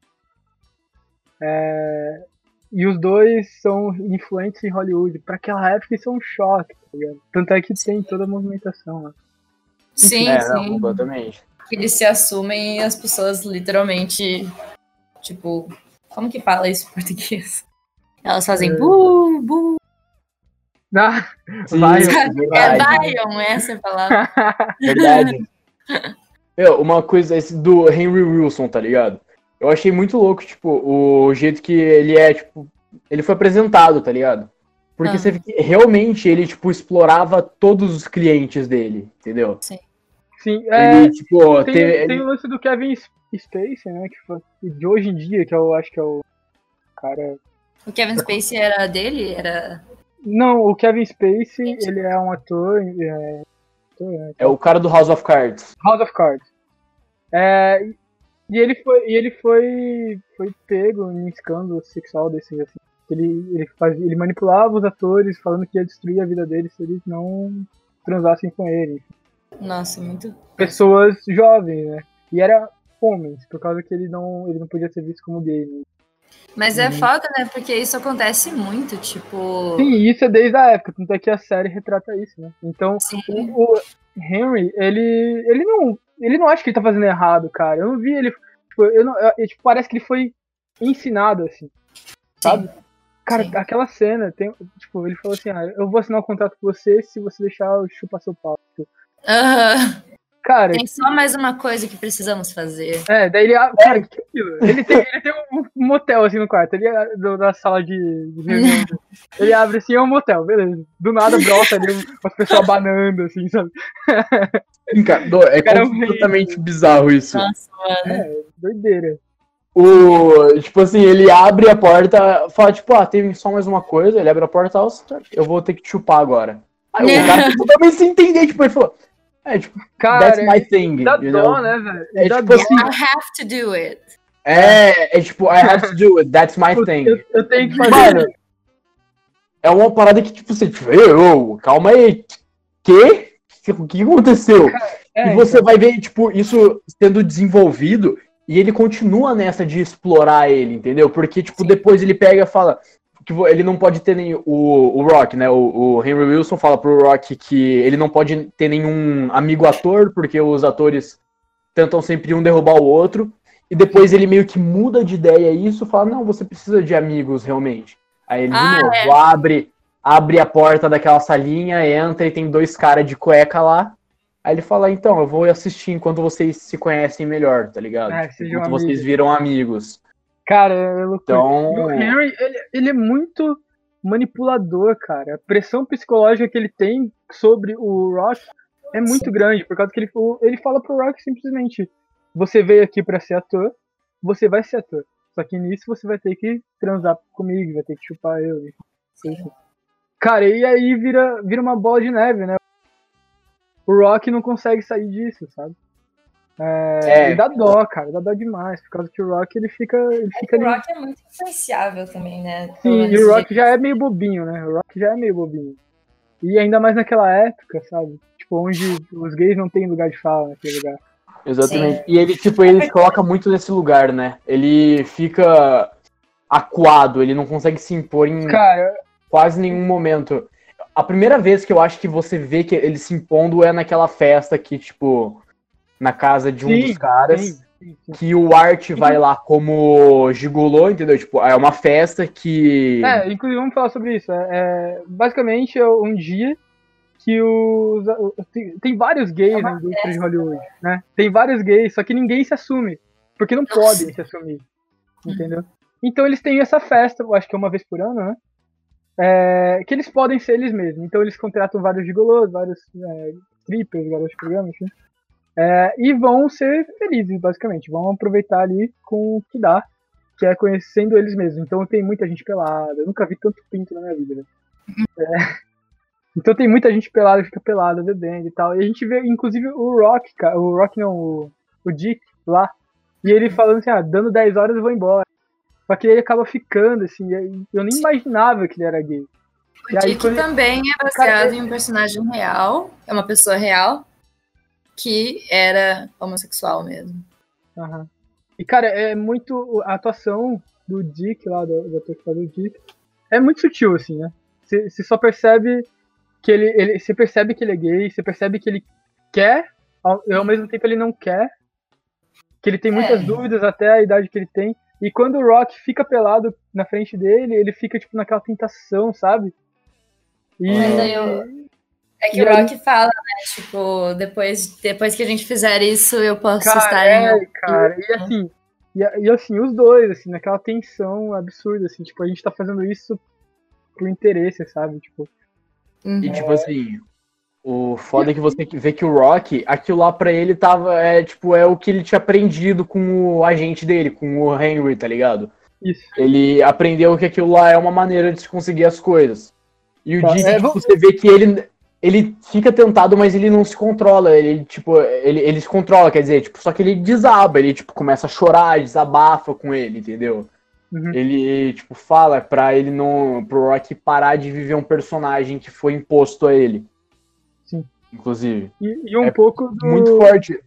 é, e os dois são influentes em Hollywood. Pra aquela época isso é um choque, tá ligado? Tanto é que tem toda a movimentação lá. sim, é, não, sim. completamente. eles se assumem e as pessoas literalmente, tipo, como que fala isso em português? Elas fazem É. bu, bu. Ah, Sim, vai, É verdade. Dion, essa é a palavra. Verdade. Meu, uma coisa esse do Henry Wilson, tá ligado? Eu achei muito louco, tipo, o jeito que ele é, tipo, ele foi apresentado, tá ligado? Porque Ah. você vê que realmente ele, tipo, explorava todos os clientes dele, entendeu? Sim, é, ele, tipo, tem, teve, tem o lance do Kevin Spacey, né? Que foi, de hoje em dia, que eu acho que é o cara. O Kevin Spacey era dele? Era. Não, o Kevin Spacey, ele é um ator. É, ator, né? é o cara do House of Cards. House of Cards. É, e ele foi, e ele foi, foi pego em escândalo sexual desses assim. Ele, ele, fazia, ele manipulava os atores falando que ia destruir a vida deles se eles não transassem com ele. Nossa, muito. Pessoas jovens, né? E era homens, por causa que ele não, ele não podia ser visto como gay. Mas Uhum. é foda, né? Porque isso acontece muito, tipo. Sim, isso é desde a época, tanto é que a série retrata isso, né? Então, o, o Henry, ele, ele não, ele não acha que ele tá fazendo errado, cara. Eu não vi ele, tipo, eu não, eu- tipo, parece que ele foi ensinado assim, sabe? Cara, Sim. aquela cena, tem, tipo, ele falou assim, ah, eu vou assinar um contrato com você se você deixar eu chupar seu pau. Aham. Cara, Tem só mais uma coisa que precisamos fazer. É, daí ele. Cara, que é aquilo? Ele tem, ele tem um motel assim no quarto, ele do, da sala de, de reunião. ele abre assim, é um motel, beleza. Do nada brota ali umas pessoas banando, assim, sabe? Sim, cara, é cara completamente é bizarro isso. Nossa, mano. É, doideira. O, tipo assim, ele abre a porta, fala, tipo, ah, tem só mais uma coisa, ele abre a porta, eu vou ter que te chupar agora. Aí o cara totalmente se entender, tipo, ele falou, é, tipo, Cara, that's my thing. Dá you dó, know? né, velho? É Dá tipo dó. assim, I have to do it. é, é tipo, I have to do it, that's my thing. Eu, eu tenho que fazer. Mano, é uma parada que, tipo, você, tipo, ô, calma aí, que? O que aconteceu? É, e você vai ver, tipo, isso sendo desenvolvido e ele continua nessa de explorar ele, entendeu? Porque, tipo, depois ele pega e fala que ele não pode ter nem o, o Rock, né? O, o Henry Wilson fala pro Rock que ele não pode ter nenhum amigo ator, porque os atores tentam sempre um derrubar o outro. E depois ele meio que muda de ideia isso, fala, não, você precisa de amigos realmente. Aí ele Ah, de novo é. abre, abre a porta daquela salinha, entra e tem dois caras de cueca lá. Aí ele fala, então, eu vou assistir enquanto vocês se conhecem melhor, tá ligado? É, Tipo, enquanto vocês viram amigos. Cara, é loucura. Então- o Henry, ele, ele é muito manipulador, cara. A pressão psicológica que ele tem sobre o Rock é muito grande, por causa que ele, ele fala pro Rock simplesmente: você veio aqui pra ser ator, você vai ser ator. Só que nisso você vai ter que transar comigo, vai ter que chupar eu. assim. Cara, e aí vira, vira uma bola de neve, né? O Rock não consegue sair disso, sabe? É, É. E dá dó, cara, dá dó demais, por causa que o Rock ele fica, ele fica O ali Rock é muito influenciável também, né? Sim, e o Rock já é meio bobinho, né? O Rock já é meio bobinho. E ainda mais naquela época, sabe? Tipo, onde os gays não têm lugar de fala naquele lugar. Exatamente. E ele, tipo, ele se coloca muito nesse lugar, né? Ele fica acuado, ele não consegue se impor em Cara, quase nenhum momento. A primeira vez que eu acho que você vê que ele se impondo é naquela festa que, tipo, na casa de um Sim, dos caras. sim, sim, sim. que o Art vai lá como gigolô, entendeu? Tipo, é uma festa que. É, inclusive vamos falar sobre isso. É, é, basicamente é um dia que os. Tem, tem vários gays na indústria de Hollywood, né? Tem vários gays, só que ninguém se assume. Porque não podem se assumir. Entendeu? Então eles têm essa festa, eu acho que é uma vez por ano, né? É, que eles podem ser eles mesmos. Então eles contratam vários gigolôs, vários é, strippers, garotos de programa, enfim. É, e vão ser felizes, basicamente. Vão aproveitar ali com o que dá, que é conhecendo eles mesmos. Então tem muita gente pelada. Eu nunca vi tanto pinto na minha vida. né? É. Então tem muita gente pelada, fica pelada, bebendo e tal. E a gente vê, inclusive, o Rock, cara, o Rock não, o, o Dick lá. E ele falando assim, ah, dando 10 horas eu vou embora. Só que ele acaba ficando, assim, aí eu nem imaginava que ele era gay. O E aí, Dick quando- também é baseado em um personagem real, é uma pessoa real, que era homossexual mesmo. Aham. E, cara, é muito. A atuação do Dick lá, do, do ator que faz o Dick, é muito sutil, assim, né? Você só percebe que ele. ele Você percebe que ele é gay, você percebe que ele quer, ao, e ao mesmo tempo ele não quer. Que ele tem muitas É. dúvidas até a idade que ele tem. E quando o Rock fica pelado na frente dele, ele fica, tipo, naquela tentação, sabe? E. Mas aí eu- É que E o aí- Rock fala, né? Tipo, depois, depois que a gente fizer isso, eu posso Cara, estar é, em. cara, e assim, e, e assim, os dois, assim, naquela tensão absurda, assim, tipo, a gente tá fazendo isso por interesse, sabe? Tipo, Uhum. E tipo assim, o foda é que você vê que o Rock, aquilo lá pra ele tava, é tipo, é o que ele tinha aprendido com o agente dele, com o Henry, tá ligado? isso. Ele aprendeu que aquilo lá é uma maneira de se conseguir as coisas. E o Tá, Dick, é, tipo, vamos- você vê que ele, ele fica tentado, mas ele não se controla. Ele, tipo, ele, ele se controla, quer dizer, tipo, só que ele desaba, ele, tipo, começa a chorar, desabafa com ele, entendeu? Uhum. Ele, tipo, fala pra ele não. pro Rock parar de viver um personagem que foi imposto a ele. Sim. Inclusive. E, e um É pouco do. Muito forte.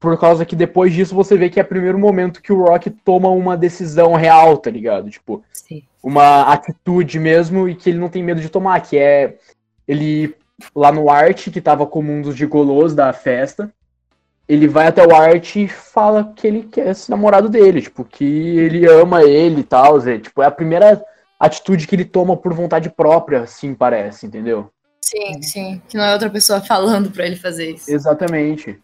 Por causa que depois disso você vê que é o primeiro momento que o Rock toma uma decisão real, tá ligado? Tipo, Sim. uma atitude mesmo e que ele não tem medo de tomar, que é ele lá no Art, que tava como um dos gigolos da festa, ele vai até o Art e fala que ele quer esse namorado dele, tipo, que ele ama ele e tal, é, tipo, é a primeira atitude que ele toma por vontade própria, assim parece, entendeu? Sim, sim. Que não é outra pessoa falando pra ele fazer isso. Exatamente.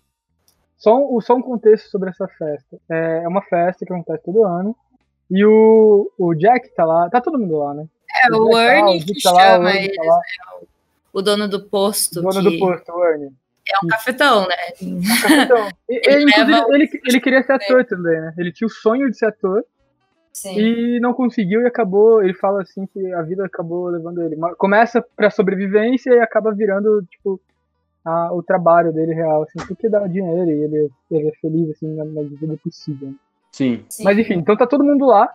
Só um, só um contexto sobre essa festa. É uma festa que acontece todo ano. E o, o Jack tá lá. Tá todo mundo lá, né? É, o, o Ernie tá, que tá lá, chama eles. Tá é o dono do posto. O dono que... do posto, Ernie. É um cafetão, né? É um cafetão. ele, ele, ele, ele, queria ser ator também, né? Ele tinha o sonho de ser ator. Sim. E não conseguiu e acabou. Ele fala assim que a vida acabou levando ele. Começa pra sobrevivência e acaba virando, tipo, a, o trabalho dele real, assim, porque dá dinheiro e ele, ele é feliz, assim, na medida possível. Sim. Sim. Mas enfim, então tá todo mundo lá.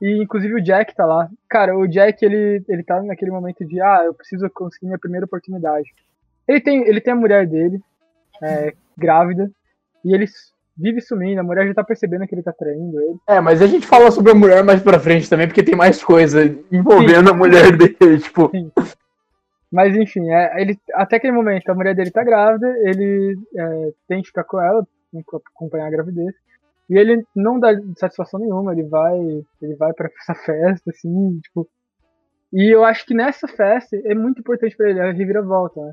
E inclusive o Jack tá lá. Cara, o Jack, ele, ele tá naquele momento de, ah, eu preciso conseguir minha primeira oportunidade. Ele tem, ele tem a mulher dele, é, grávida, e ele vive sumindo, a mulher já tá percebendo que ele tá traindo ele. É, mas a gente fala sobre a mulher mais pra frente também, porque tem mais coisa envolvendo Sim. a mulher dele, tipo. Sim. Mas enfim, é, ele, até aquele momento a mulher dele tá grávida, ele é, tem que ficar com ela, acompanhar a gravidez. E ele não dá satisfação nenhuma, ele vai, ele vai para essa festa, assim, tipo. E eu acho que nessa festa é muito importante para ele a reviravolta, né?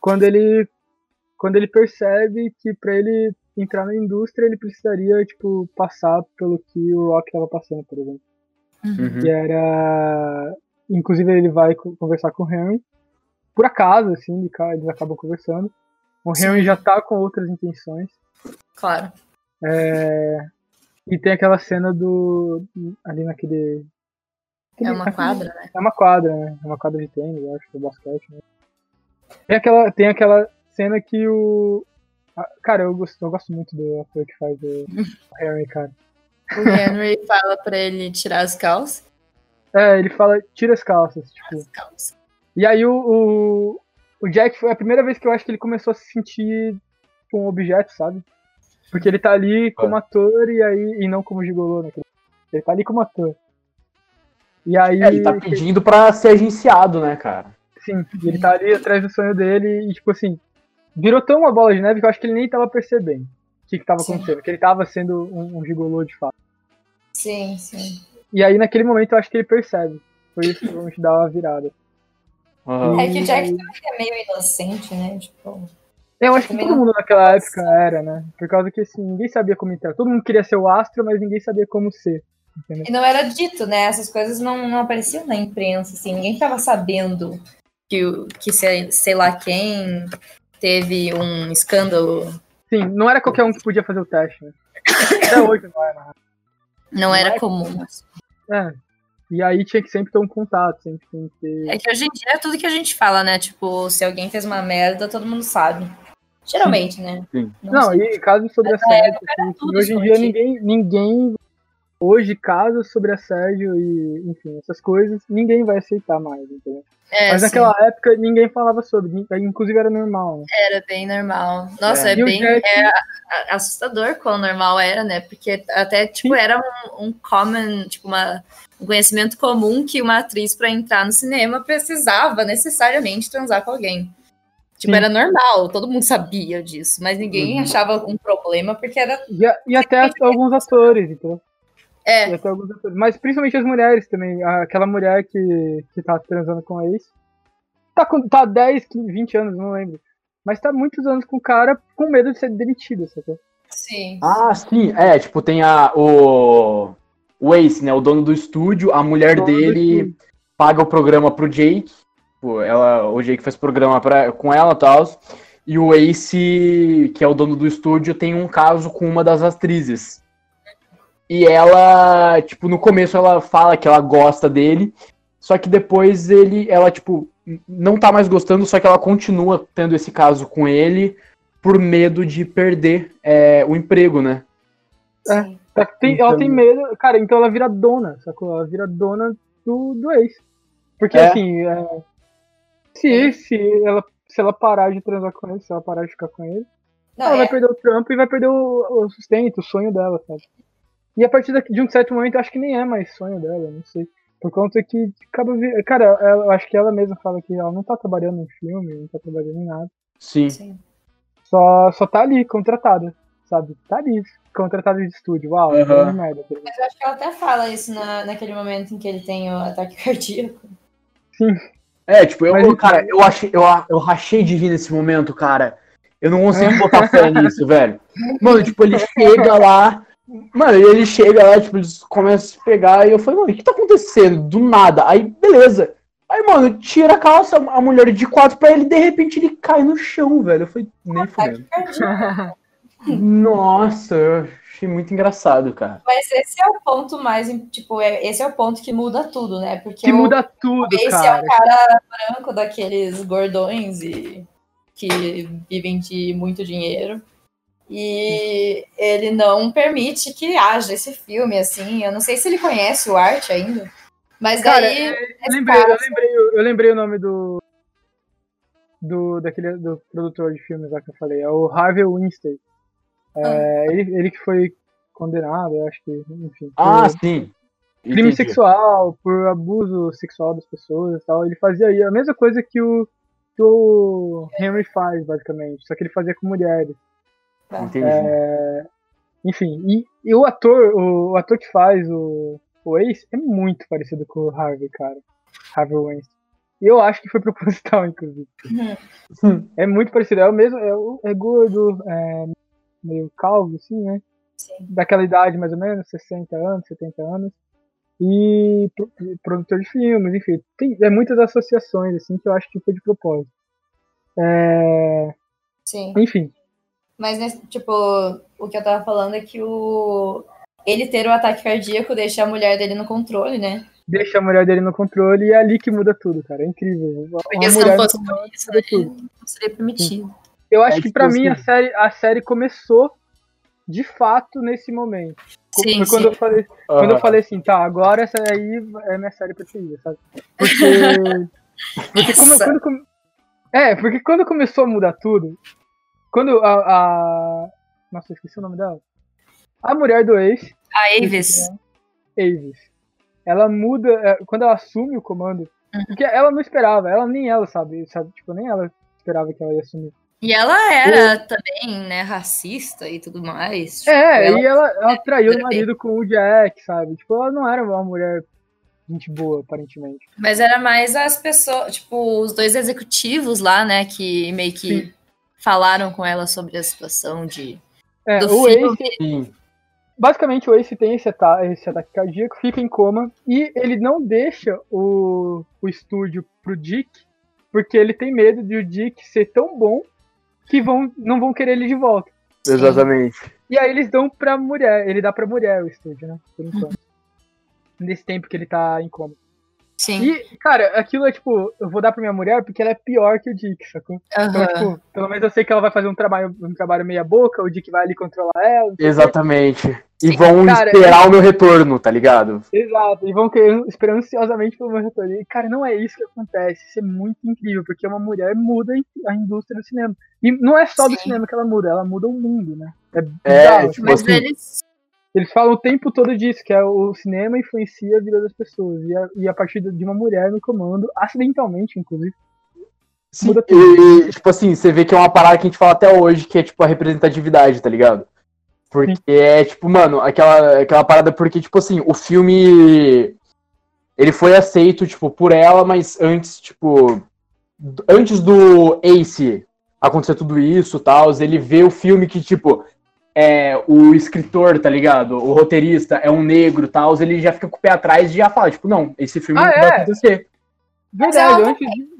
Quando ele quando ele percebe que para ele entrar na indústria ele precisaria, tipo, passar pelo que o Rock estava passando, por exemplo. Uhum. Que era inclusive ele vai conversar com o Henry. Por acaso, assim, eles acabam conversando. O Henry Sim. já tá com outras intenções. Claro. É, e tem aquela cena do. ali naquele. é uma quadra, né? É uma quadra, né? É uma quadra de tênis, eu acho, do basquete. Né? Tem, aquela, tem aquela cena que o. Cara, eu gosto, eu gosto muito do ator que faz o, o Henry, cara. O Henry fala pra ele tirar as calças. É, ele fala, tira as calças, tipo. As calças. E aí o, o, o Jack foi a primeira vez que eu acho que ele começou a se sentir tipo, um objeto, sabe? Porque ele tá ali como ator e aí. E não como gigolô, né? Ele tá ali como ator. E aí. É, ele tá pedindo pra ser agenciado, né, cara? Sim, ele tá ali atrás do sonho dele e, tipo assim, virou tão uma bola de neve que eu acho que ele nem tava percebendo o que, que tava sim. acontecendo, que ele tava sendo um, um gigolô de fato. Sim, sim. E aí, naquele momento, eu acho que ele percebe. Por isso que vamos dar uma virada. Uhum. É que o Jack também é meio inocente, né? Tipo. Eu acho que todo mundo naquela época era, né? Por causa que assim, ninguém sabia como entrar. Todo mundo queria ser o astro, mas ninguém sabia como ser. Entendeu? E não era dito, né? Essas coisas não, não apareciam na imprensa, assim, ninguém estava sabendo que, que sei, sei lá quem teve um escândalo. Sim, não era qualquer um que podia fazer o teste, né? Até hoje não era. Não, não era comum. É. E aí tinha que sempre ter um contato, sempre tem que ter... É que hoje em dia é tudo que a gente fala, né? Tipo, se alguém fez uma merda, todo mundo sabe. Geralmente, né? Sim. Não, não e casos sobre assédio. Assim, hoje em dia ninguém, ninguém. Hoje, casos sobre assédio e, enfim, essas coisas, ninguém vai aceitar mais, entendeu? É, Mas naquela sim. época ninguém falava sobre, inclusive era normal. Né? Era bem normal. Nossa, é, é bem Jack... é assustador quão normal era, né? Porque até, tipo, sim. era um, um common, tipo, uma, um conhecimento comum que uma atriz para entrar no cinema precisava necessariamente transar com alguém. Tipo, Sim. era normal, todo mundo sabia disso, mas ninguém uhum. achava um problema porque era. E, e até alguns atores, então. É. E até alguns atores. Mas principalmente as mulheres também. Aquela mulher que, que tá transando com a ex. Tá, com, tá 10, 20 anos, não lembro. Mas tá muitos anos com o cara com medo de ser demitido, sabe? Sim. Ah, sim. É, tipo, tem a. O. O Ace, né? O dono do estúdio, a mulher dele paga o programa pro Jake Tipo, ela, o Jake faz programa pra, com ela e tal. E o Ace, que é o dono do estúdio, tem um caso com uma das atrizes. E ela, tipo, no começo ela fala que ela gosta dele, só que depois ele, ela, tipo, não tá mais gostando, só que ela continua tendo esse caso com ele por medo de perder é, o emprego, né? É, tá, tem, então... ela tem medo, cara, então ela vira dona, sacou? Ela vira dona do, do ex. Porque, é. assim, é, se, se, ela, se ela parar de transar com ele, se ela parar de ficar com ele, não, ela é. vai perder o trampo e vai perder o, o, sustento, o sonho dela, sabe? E a partir de um certo momento, eu acho que nem é mais sonho dela, não sei. Por conta que acaba. Cara, eu acho que ela mesma fala que ela não tá trabalhando em filme, não tá trabalhando em nada. Sim. Sim. Só, só tá ali, contratada, sabe? Tá ali, contratada de estúdio. Uau, uhum. merda. Mas eu acho que ela até fala isso na, naquele momento em que ele tem o ataque cardíaco. Sim. É, tipo, eu, Mas, cara, eu, achei, eu, eu rachei de rir nesse momento, cara. Eu não consigo botar fé nisso, velho. Mano, tipo, ele chega lá. Mano, ele chega lá, tipo, eles começam a se pegar. E eu falei, mano, o que tá acontecendo? Do nada. Aí, beleza. Aí, mano, tira a calça, a mulher de quatro pra ele, de repente ele cai no chão, velho. Eu falei, nem fudendo. Nossa, eu achei muito engraçado, cara. Mas esse é o ponto mais, tipo, é, esse é o ponto que muda tudo, né? Porque que o, muda tudo, esse cara. é o cara branco daqueles gordões e que vivem de muito dinheiro. E ele não permite que haja esse filme, assim. Eu não sei se ele conhece o arte ainda. Mas cara, daí. É, eu, lembrei, eu, lembrei, eu lembrei o nome do. Do, daquele, do produtor de filmes lá que eu falei. É o Harvey Weinstein. É, ah. ele, ele que foi condenado, eu acho que, enfim. Ah, sim. Crime Entendi. sexual, por abuso sexual das pessoas e tal. Ele fazia aí a mesma coisa que o, que o Henry faz, basicamente. Só que ele fazia com mulheres. Tá. Entendi. É, enfim, e, e, o ator, o, o, ator que faz o, o Ace é muito parecido com o Harvey, cara. Harvey Weinstein. E eu acho que foi proposital, inclusive. Uhum. é muito parecido. É o mesmo, é, é gordo, é meio calvo, assim, né? Sim. Daquela idade, mais ou menos, 60 anos, 70 anos. E produtor de filmes, enfim. Tem é muitas associações, assim, que eu acho que foi de propósito. É... Sim. Enfim. Mas, né, tipo, o que eu tava falando é que o... ele ter o ataque cardíaco deixa a mulher dele no controle, né? Deixa a mulher dele no controle e é ali que muda tudo, cara. É incrível. Porque se não fosse por isso, né, não seria permitido. Sim. Eu acho é que para mim a série, a série começou de fato nesse momento. Sim, Foi quando sim. eu falei, uhum. quando eu falei assim, tá, agora essa aí é minha série preferida, sabe? Porque, porque como, quando, é, porque quando começou a mudar tudo, quando a, a... nossa, esqueci o nome dela. A mulher do ex, a Avis. Avis. Ela muda é, quando ela assume o comando, uhum. porque ela não esperava, ela nem ela sabe, sabe, tipo, nem ela esperava que ela ia assumir. E ela era também, né, racista e tudo mais. Tipo, é, ela, e ela, ela traiu o marido com o Jack, sabe? Tipo, ela não era uma mulher gente boa, aparentemente. Mas era mais as pessoas, tipo, os dois executivos lá, né, que meio que Sim. falaram com ela sobre a situação de. É, do o filme. Ace, basicamente o Ace tem esse, ata esse ataque cardíaco, fica em coma, e ele não deixa o, o estúdio pro Dick, porque ele tem medo de o Dick ser tão bom que vão, não vão querer ele de volta. Exatamente. E aí eles dão pra mulher, ele dá pra mulher o estúdio, né? Por enquanto. Uhum. Nesse tempo que ele tá em coma. Sim. E, cara, aquilo é tipo, eu vou dar pra minha mulher porque ela é pior que o Dick, sacou? Uhum. Então, tipo, pelo menos eu sei que ela vai fazer um trabalho, um trabalho meia boca, o Dick vai ali controlar ela. Exatamente. E vão cara, esperar é... o meu retorno, tá ligado? Exato, e vão querer, esperar ansiosamente pelo meu retorno. E, cara, não é isso que acontece. Isso é muito incrível, porque uma mulher muda a indústria do cinema. E não é só Sim. do cinema que ela muda, ela muda o mundo, né? É, é tipo Mas assim, eles eles falam o tempo todo disso, que é o cinema influencia a vida das pessoas. E a, e a partir de uma mulher no comando, acidentalmente, inclusive. Sim, muda tudo. E, tipo assim, você vê que é uma parada que a gente fala até hoje, que é tipo a representatividade, tá ligado? Porque Sim. é, tipo, mano, aquela, aquela parada, porque, tipo assim, o filme. Ele foi aceito, tipo, por ela, mas antes, tipo. Antes do Ace acontecer tudo isso tal, ele vê o filme que, tipo, é, o escritor, tá ligado? O roteirista é um negro e tal, ele já fica com o pé atrás e já fala, tipo, não, esse filme ah, não vai é? acontecer. Verdade, antes disso.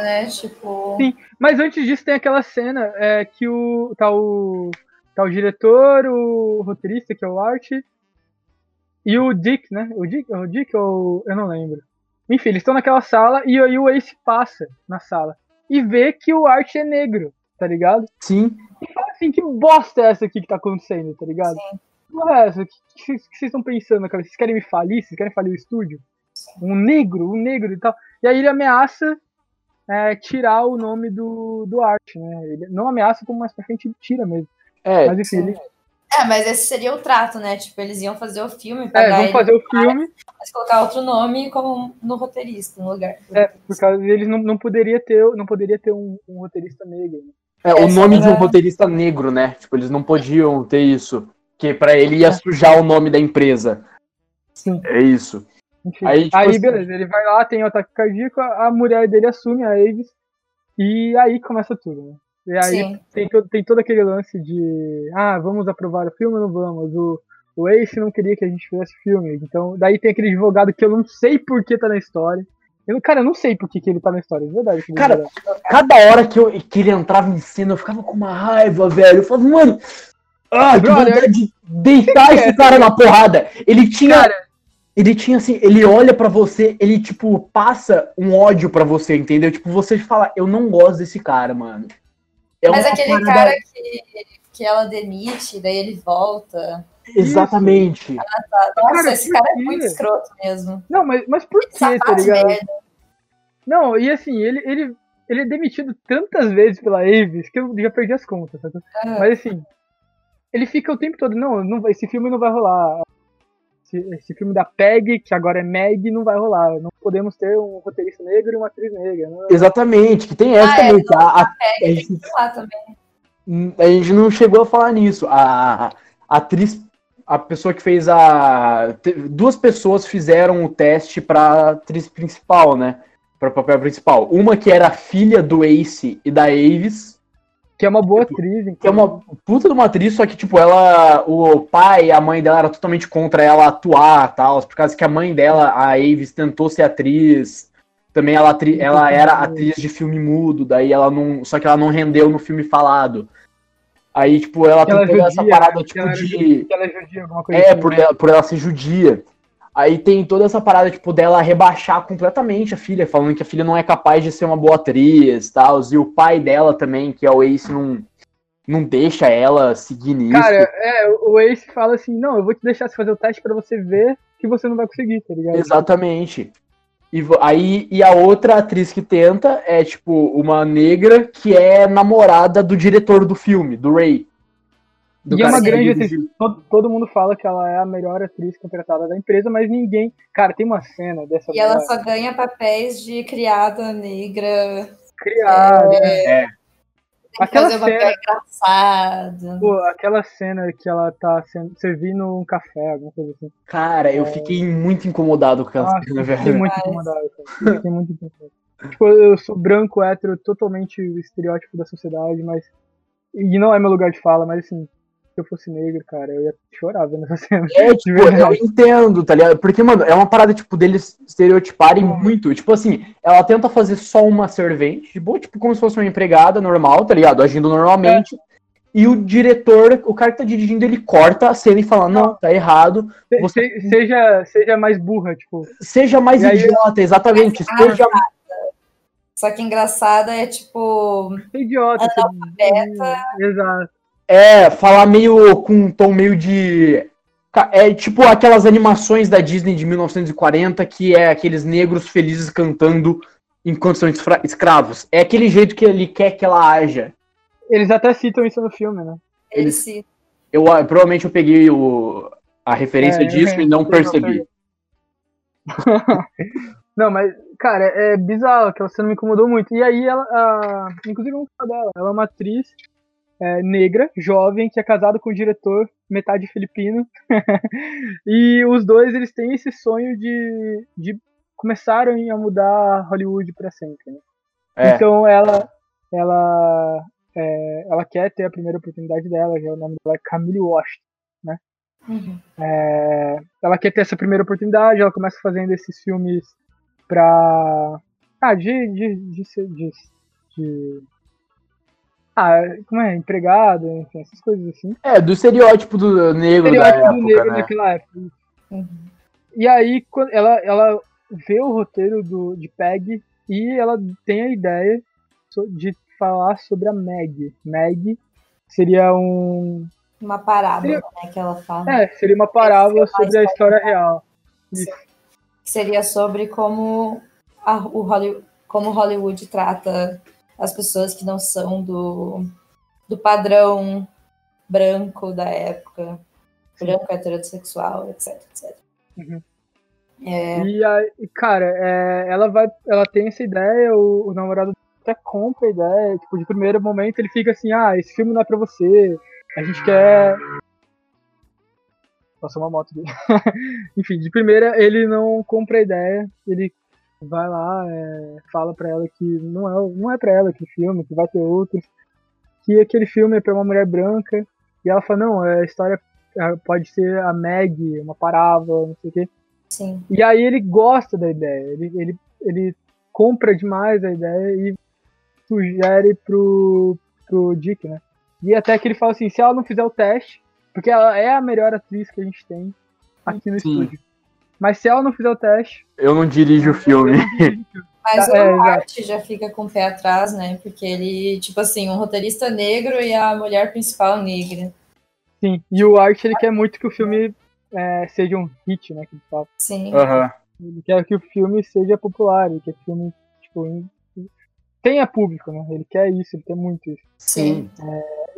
Né? Tipo... Sim, mas antes disso tem aquela cena é, que o tá, o. tá o diretor, o roteirista, que é o Art, e o Dick, né? O Dick, o Dick ou. Eu não lembro. Enfim, eles estão naquela sala e aí o Ace passa na sala e vê que o Art é negro, tá ligado? Sim. E fala assim, que bosta é essa aqui que tá acontecendo, tá ligado? Sim. Não é essa? O que vocês estão pensando, cara? Vocês querem me falir? Vocês querem falir o estúdio? Um negro, um negro e tal. E aí ele ameaça é, tirar o nome do, do Art, né? Ele não ameaça, como mais pra frente ele tira mesmo. É, mas enfim, ele... É, mas esse seria o trato, né? Tipo, eles iam fazer o filme, é, vão fazer o filme, mas colocar outro nome como no roteirista, no lugar. É, por causa deles não, não poderia ter, não poderia ter um, um roteirista negro. Né? É, o nome de um roteirista negro, né? Tipo, eles não podiam ter isso. Que para ele ia sujar o nome da empresa. Sim. É isso. Enfim. Aí, tipo aí assim... beleza, ele vai lá, tem o um ataque cardíaco, a mulher dele assume a Aves, e aí começa tudo, né? E aí tem, tem todo aquele lance de ah, vamos aprovar o filme ou não vamos? O, o Ace não queria que a gente fizesse filme. Então, daí tem aquele advogado que eu não sei por que tá na história. Eu, cara, eu não sei por que, que ele tá na história, de verdade. Cara, cada hora que, eu, que ele entrava em cena, eu ficava com uma raiva, velho. Eu falava, mano, ah, que vontade de deitar esse cara na porrada. Ele tinha. Cara, ele tinha assim, ele olha para você, ele tipo passa um ódio para você, entendeu? Tipo, você fala, eu não gosto desse cara, mano. É Mas aquele parada... cara que, que ela demite, daí ele volta. Exatamente. Ah, tá. Nossa, cara, esse cara é muito escroto mesmo. Não, mas, mas por que, tá ligado? Merda. Não, e assim, ele, ele, ele é demitido tantas vezes pela Avis que eu já perdi as contas. Sabe? Ah. Mas assim, ele fica o tempo todo, não, não, esse filme não vai rolar esse, esse, filme da PEG, que agora é MEG, não vai rolar. Não podemos ter um roteirista negro e uma atriz negra. Não... Exatamente, que tem essa ah, também. É, a, a, a, gente, também. a gente não chegou a falar nisso. A, a atriz, a pessoa que fez a. Duas pessoas fizeram o teste pra atriz principal, né? Para papel principal. Uma que era filha do Ace e da Aves que é uma boa atriz. Que é uma puta de uma atriz, só que, tipo, ela. O pai e a mãe dela era totalmente contra ela atuar tal. Por causa que a mãe dela, a Aves, tentou ser atriz. Também ela, ela era atriz de filme mudo, daí ela não. Só que ela não rendeu no filme falado. Aí, tipo, ela tem toda essa parada, tipo, de. Ela é, judia, alguma coisa é, assim, por, né? ela, por ela ser judia. Aí tem toda essa parada, tipo, dela rebaixar completamente a filha, falando que a filha não é capaz de ser uma boa atriz tal. E o pai dela também, que é o Ace, não, não deixa ela seguir nisso. Cara, é, o Ace fala assim, não, eu vou te deixar fazer o teste para você ver que você não vai conseguir, tá ligado? Exatamente. E aí, e a outra atriz que tenta é, tipo, uma negra que é namorada do diretor do filme, do Ray. Do e é uma grande atriz. Todo, todo, mundo fala que ela é a melhor atriz contratada da empresa, mas ninguém. Cara, tem uma cena dessa. E mulher. ela só ganha papéis de criada negra. Criada. É. é. Aquela fazer cena, engraçado. Pô, aquela cena que ela tá servindo um café, alguma coisa assim. Cara, eu fiquei muito incomodado com aquela cena, velho. Fiquei muito incomodado, cara. Fiquei muito incomodado. tipo, eu sou branco, hétero, totalmente estereótipo da sociedade, mas. E não é meu lugar de fala, mas assim, eu fosse negro, cara, eu ia chorar vendo essa cena. É, tipo, eu entendo, tá ligado? Porque, mano, é uma parada, tipo, deles estereotiparem uhum. muito. Tipo assim, ela tenta fazer só uma servente, tipo, tipo, como se fosse uma empregada normal, tá ligado? Agindo normalmente. É. E o diretor, o cara que tá dirigindo, ele corta a cena e fala, não, tá errado. Você... Se, seja, seja mais burra, tipo. Seja mais e idiota, aí... exatamente. seja... Só que engraçada é tipo. Idiota. Analfabeta. Exato. É, falar meio com um tom meio de. É tipo aquelas animações da Disney de 1940 que é aqueles negros felizes cantando enquanto são escravos. É aquele jeito que ele quer que ela haja. Eles até citam isso no filme, né? Eles citam. Eu, provavelmente eu peguei o, a referência é, disso e não percebi. não, mas, cara, é bizarro, aquela cena me incomodou muito. E aí ela, a, inclusive vamos falar dela, ela é uma atriz é, negra, jovem, que é casado com o diretor, metade filipino. e os dois eles têm esse sonho de, de começarem a mudar Hollywood para sempre. Né? É. Então ela ela é, ela quer ter a primeira oportunidade dela, já o nome dela é Camille Washington, né? Uhum. É, ela quer ter essa primeira oportunidade, ela começa fazendo esses filmes pra ah, de, de, de, de, de ah, como é? Empregado, enfim, essas coisas assim. É, do estereótipo do negro estereótipo da época, do negro né? naquela época. Uhum. E aí, ela, ela vê o roteiro do, de Peg e ela tem a ideia de falar sobre a Meg. Meg seria um... Uma parábola, seria, né, que ela fala. É, seria uma parábola sobre a história real. Isso. Seria sobre como, a, o Hollywood, como Hollywood trata as pessoas que não são do, do padrão branco da época, branco heterossexual, etc, etc. Uhum. É... E aí, cara, é, ela vai, ela tem essa ideia, o, o, namorado até compra a ideia, tipo, de primeiro momento ele fica assim, ah, esse filme não é pra você, a gente quer... passou uma moto dele. Enfim, de primeira ele não compra a ideia, ele vai lá, é, fala pra ela que não é, não é pra ela aquele filme, que vai ter outros, que aquele filme é pra uma mulher branca, e ela fala, não, a história é, pode ser a Meg, uma parábola, não sei o quê. Sim. E aí ele gosta da ideia, ele, ele, ele compra demais a ideia e sugere pro, pro Dick, né? E até que ele fala assim, se ela não fizer o teste, porque ela é a melhor atriz que a gente tem aqui no Sim. estúdio. Mas se ela não fizer o teste. Eu não dirijo o filme. Mas É, o. Art já fica com o pé atrás, né? Porque ele, tipo assim, um roteirista negro e a mulher principal negra. Sim. E o Art ele quer muito que o filme é, seja um hit, né? Que ele fala. Sim. Aham. Ele quer que o filme seja popular, ele quer que o filme, tipo, tenha público, né? Ele quer isso, ele quer muito isso. Sim.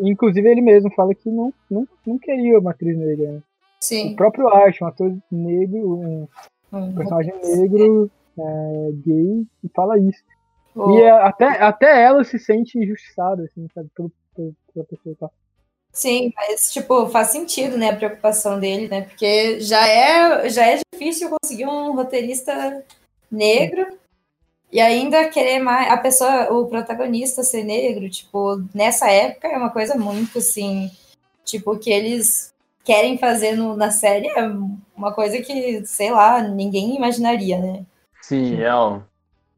Inclusive ele mesmo fala que não, não, não queria uma atriz negra. Né? O Sim. próprio Art, um ator negro, um Hum. personagem negro, é, gay, e fala isso. O- E é, até, até ela se sente injustiçada, assim, sabe, pelo, pelo, pela pessoa e tal. Sim, mas, tipo, faz sentido, né, a preocupação dele, né? Porque já é, já é difícil conseguir um roteirista negro e ainda querer mais a pessoa, o protagonista ser negro, tipo, nessa época é uma coisa muito assim, tipo, que eles querem fazer no- na série é uma coisa que, sei lá, ninguém imaginaria, né? Sim, é.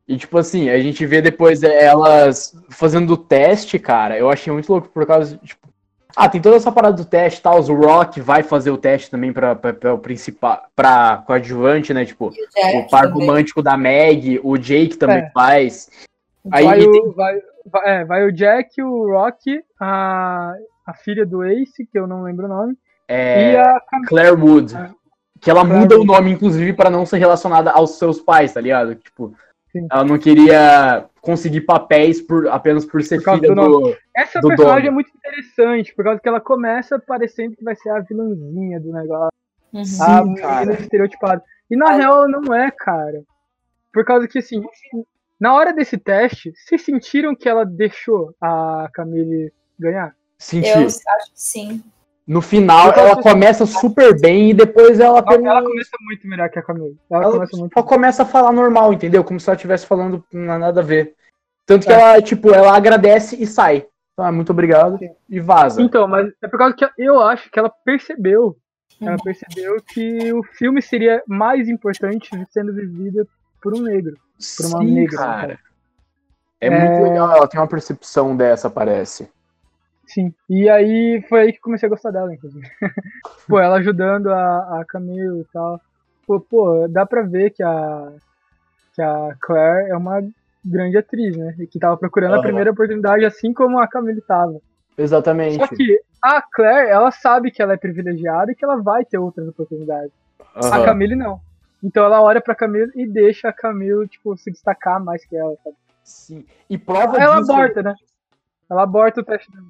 E tipo assim, a gente vê depois elas fazendo o teste, cara. Eu achei muito louco por causa, tipo, ah, tem toda essa parada do teste e tal. O Rock vai fazer o teste também pra, pra, pra o principal, pra coadjuvante, né? Tipo, o Jack o par também. romântico da Meg, o Jake também É. faz. Aí vai, tem- o, vai, vai, é, vai o Jack, o Rock, a, a filha do Ace, que eu não lembro o nome, é, e a Claire Wood. É. Que ela Claire muda o Wood. nome, inclusive, pra não ser relacionada aos seus pais, tá ligado? Tipo, Sim. ela não queria conseguir papéis por, apenas por ser Por filha do do. Essa do personagem dono. é muito interessante, por causa que ela começa parecendo que vai ser a vilãzinha do negócio. Uhum. Sim, a menina estereotipada. E na real ela não é, cara. Por causa que, assim, na hora desse teste, vocês sentiram que ela deixou a Camille ganhar? Senti. Eu acho que sim. No final, ela começa super bem e depois ela Ela, termina. ela começa muito melhor que a Camille. Ela, Ela começa muito só começa a falar normal, entendeu? Como se ela estivesse falando não nada a ver. Tanto que É. ela, tipo, ela agradece e sai. Então, é muito obrigado. Sim. E vaza. Então, mas é por causa que eu acho que ela percebeu. Ela percebeu que o filme seria mais importante sendo vivido por um negro. por uma Sim, negra, cara. né? É, É. muito legal, ela tem uma percepção dessa, parece. Sim. E aí foi aí que comecei a gostar dela, inclusive. pô, ela ajudando a, a Camille e tal. Pô, pô, dá pra ver que a, que a Claire é uma grande atriz, né? E que tava procurando a Aham. primeira oportunidade, assim como a Camille tava. Exatamente. Só que a Claire, ela sabe que ela é privilegiada e que ela vai ter outras oportunidades. A Aham. Camille não. Então ela olha pra Camille e deixa a Camille, tipo, se destacar mais que ela, sabe? Sim. E prova Ela disso- aborta, né? Ela aborta o teste dela.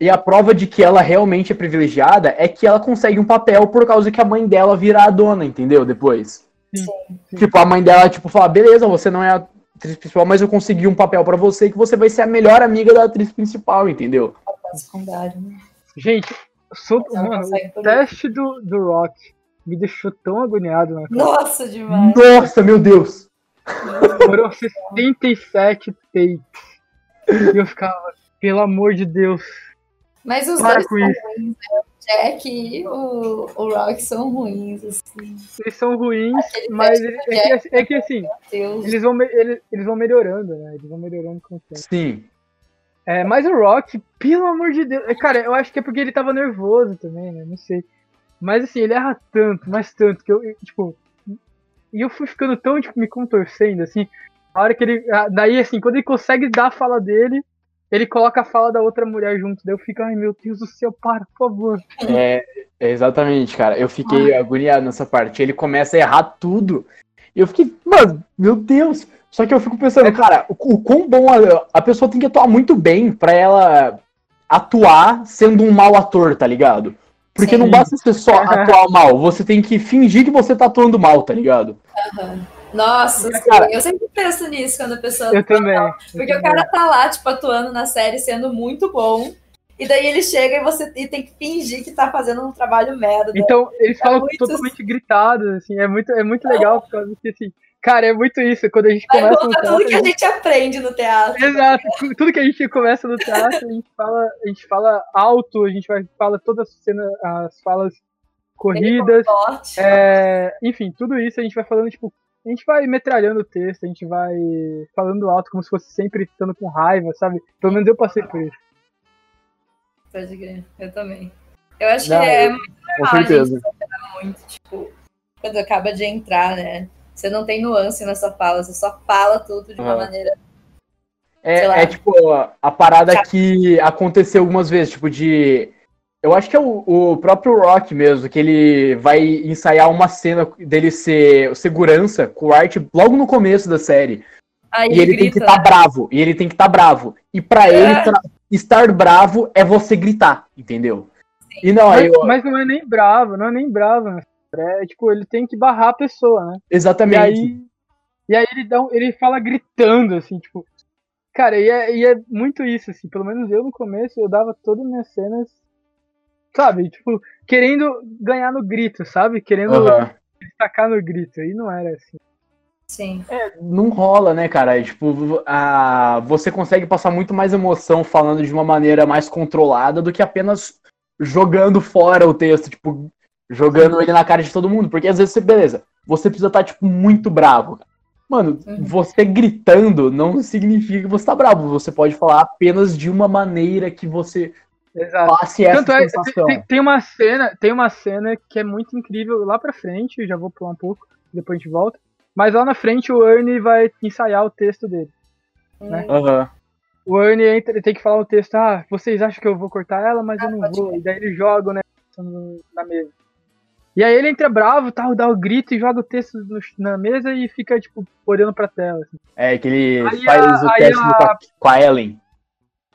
E a prova de que ela realmente é privilegiada é que ela consegue um papel por causa que a mãe dela vira a dona, entendeu? Depois. Sim, sim. Tipo, a mãe dela, tipo, fala, beleza, você não é a atriz principal, mas eu consegui um papel pra você que você vai ser a melhor amiga da atriz principal, entendeu? né? Gente, sou, mano, o teste do, do Rock me deixou tão agoniado, né? Nossa, demais. Nossa, meu Deus! Foram 67 takes. E eu ficava, pelo amor de Deus, Mas os para dois com são isso. ruins, né? O Jack e o, o Rock são ruins, assim. Eles são ruins, Aquele mas ele- é, que, é que assim, eles vão, me- eles, eles vão melhorando, né? Eles vão melhorando com o tempo. Sim. É, mas o Rock, pelo amor de Deus. Cara, eu acho que é porque ele tava nervoso também, né? Não sei. Mas assim, ele erra tanto, mas tanto, que eu, eu, tipo. E eu fui ficando tão, tipo, me contorcendo, assim. A hora que ele. ah, Daí, assim, quando ele consegue dar a fala dele, ele coloca a fala da outra mulher junto. Daí eu fico, ai meu Deus do céu, para, por favor. É, exatamente, cara. Eu fiquei agoniado nessa parte. Ele começa a errar tudo. E eu fiquei, mano, meu Deus. Só que eu fico pensando, cara, o, o quão bom a, a pessoa tem que atuar muito bem pra ela atuar sendo um mau ator, tá ligado? Porque Sim. não basta você só atuar mal, você tem que fingir que você tá atuando mal, tá ligado? Nossa, Cara- eu sempre penso nisso quando a pessoa. Eu também. eu Porque o também. cara tá lá, tipo, atuando na série, sendo muito bom. E daí ele chega e você e tem que fingir que tá fazendo um trabalho merda. Então, eles é falam muito... totalmente gritados, assim, é muito, é muito legal, por causa que, assim, cara, é muito isso, quando a gente Vai começa no teatro... tudo que a gente aprende no teatro. Exato, tudo que a gente começa no teatro, a gente fala, a gente fala alto, a gente vai, fala todas as cenas, as falas corridas, é, enfim, tudo isso a gente vai falando, tipo, a gente vai metralhando o texto, a gente vai falando alto como se fosse sempre estando com raiva, sabe? Pelo menos eu passei por isso. Pode crer, eu também. Eu acho Não, que é muito normal, com certeza. muito, tipo, quando acaba de entrar, né? Você não tem nuance na sua fala, você só fala tudo de uma uhum. maneira. É, é, tipo a parada que aconteceu algumas vezes, tipo, de. Eu acho que é o, o, próprio Rock mesmo, que ele vai ensaiar uma cena dele ser segurança com o Art logo no começo da série. Aí e ele, grita, tem que estar tá né? bravo. E ele tem que estar tá bravo. E para é. ele, estar bravo é você gritar, entendeu? E não, mas, eu... mas não é nem bravo, não é nem bravo, né? É tipo, ele tem que barrar a pessoa, né? Exatamente. E aí, e aí ele, dá um, ele fala gritando, assim, tipo. Cara, e é, e é muito isso, assim. Pelo menos eu no começo, eu dava todas as minhas cenas, sabe? Tipo, querendo ganhar no grito, sabe? Querendo uhum. destacar no grito. E não era assim. Sim. É, não rola, né, cara? tipo, a, você consegue passar muito mais emoção falando de uma maneira mais controlada do que apenas jogando fora o texto, tipo, jogando ele na cara de todo mundo. Porque às vezes, você, beleza, você precisa estar, tá, tipo, muito bravo. Mano, uhum. você gritando não significa que você tá bravo. Você pode falar apenas de uma maneira que você Exato. passe essa Tanto é, sensação. Tem, tem, uma cena, tem uma cena que é muito incrível lá pra frente, já vou pular um pouco, depois a gente volta mas lá na frente o Ernie vai ensaiar o texto dele. Né? Uhum. O Ernie entra, ele tem que falar o texto, ah, vocês acham que eu vou cortar ela, mas eu não vou. E daí ele joga né, na mesa. E aí ele entra bravo, tal, dá o grito e joga o texto no, na mesa e fica, tipo, olhando pra tela. Assim. É, que ele aí faz a, o teste a, com a Ellen.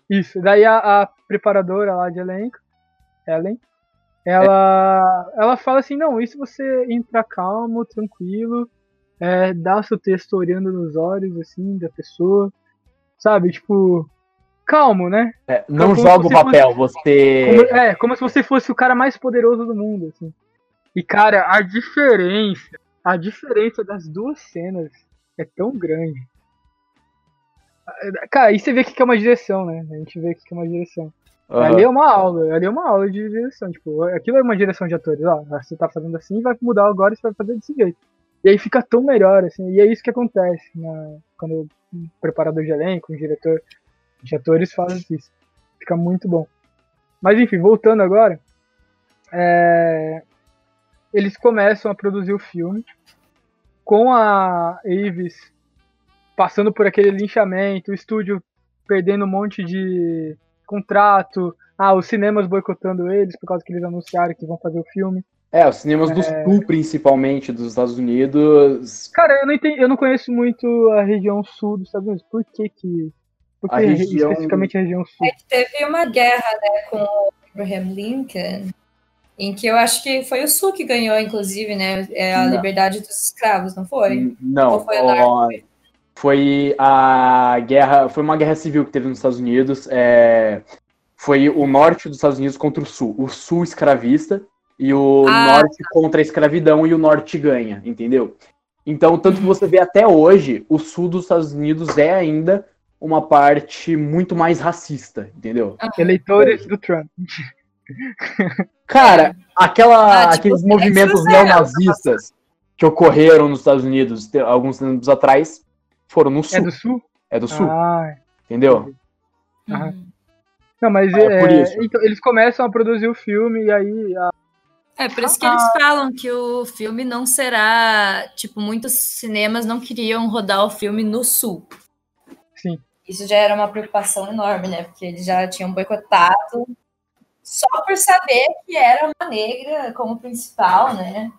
Isso, daí a, a, preparadora lá de elenco, Ellen, ela, é. ela fala assim, não, isso você entra calmo, tranquilo, é, dá seu texto olhando nos olhos, assim, da pessoa, sabe? Tipo, calmo, né? É, não como joga o papel, fosse, você. Como, é, como se você fosse o cara mais poderoso do mundo, assim. E, cara, a diferença, a diferença das duas cenas é tão grande. Cara, aí você vê que é uma direção, né? A gente vê que é uma direção. Uhum. Ali é uma aula, ali é uma aula de direção. Tipo, aquilo é uma direção de atores. Ó, você tá fazendo assim, vai mudar agora e você vai fazer desse jeito. E aí fica tão melhor, assim, e é isso que acontece né, quando o preparador de elenco, o diretor de atores faz isso. Fica muito bom. Mas enfim, voltando agora, é, eles começam a produzir o filme com a Avis passando por aquele linchamento, o estúdio perdendo um monte de contrato, ah, os cinemas boicotando eles por causa que eles anunciaram que vão fazer o filme. É, os cinemas é... do sul, principalmente, dos Estados Unidos. Cara, eu não, entendi, eu não conheço muito a região sul dos Estados Unidos. Por que que... Por que a região... especificamente a região sul? É teve uma guerra, né, com o Abraham Lincoln, em que eu acho que foi o sul que ganhou, inclusive, né, é a não. liberdade dos escravos, não foi? Não, foi, ó, foi a guerra, foi uma guerra civil que teve nos Estados Unidos, é, foi o norte dos Estados Unidos contra o sul. O sul escravista e o ah, norte tá. contra a escravidão e o norte ganha, entendeu? Então, tanto que você vê até hoje, o sul dos Estados Unidos é ainda uma parte muito mais racista, entendeu? Eleitores do Trump. Cara, aquela, ah, tipo, aqueles movimentos neonazistas que ocorreram nos Estados Unidos alguns anos atrás foram no é sul. É do sul? É do sul. Ah, entendeu? Uhum. Não, mas é, é, então, eles começam a produzir o filme e aí a, é, por isso que eles falam que o filme não será. Tipo, muitos cinemas não queriam rodar o filme no sul. Sim. Isso já era uma preocupação enorme, né? Porque eles já tinham boicotado só por saber que era uma negra como principal, né?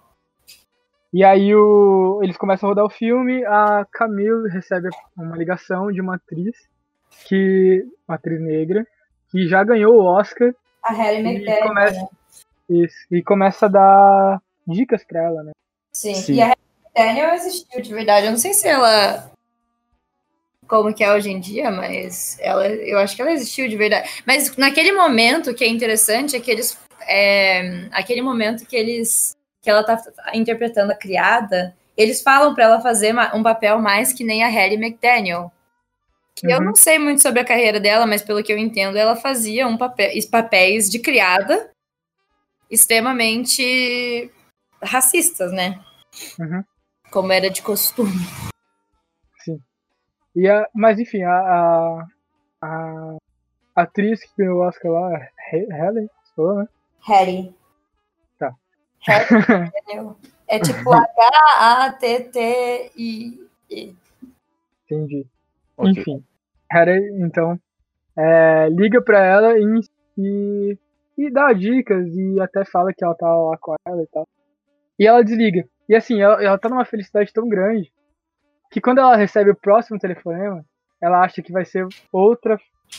E aí o, eles começam a rodar o filme, a Camille recebe uma ligação de uma atriz, que uma atriz negra, que já ganhou o Oscar. A Harry McDaniel. Começa, né? Isso. E começa a dar dicas pra ela, né? Sim. Sim. E a Daniel existiu de verdade. Eu não sei se ela como que é hoje em dia, mas ela, eu acho que ela existiu de verdade. Mas naquele momento o que é interessante é que eles, é, aquele momento que eles, que ela tá interpretando a criada, eles falam para ela fazer um papel mais que nem a Harry McDaniel. Que uhum. eu não sei muito sobre a carreira dela, mas pelo que eu entendo, ela fazia um papel, papéis de criada extremamente racistas, né? Uhum. Como era de costume. Sim. E a, mas enfim, a, a, a atriz que ganhou o Oscar lá, Helen, falou, né? Harry. Harry, é tipo H-A-T-T-I. Entendi. Okay. Enfim, Harry, então, é, liga pra ela e, e, e, dá dicas e até fala que ela tá lá com ela e tal. E ela desliga. E assim, ela, ela tá numa felicidade tão grande que quando ela recebe o próximo telefonema, ela acha que vai ser outra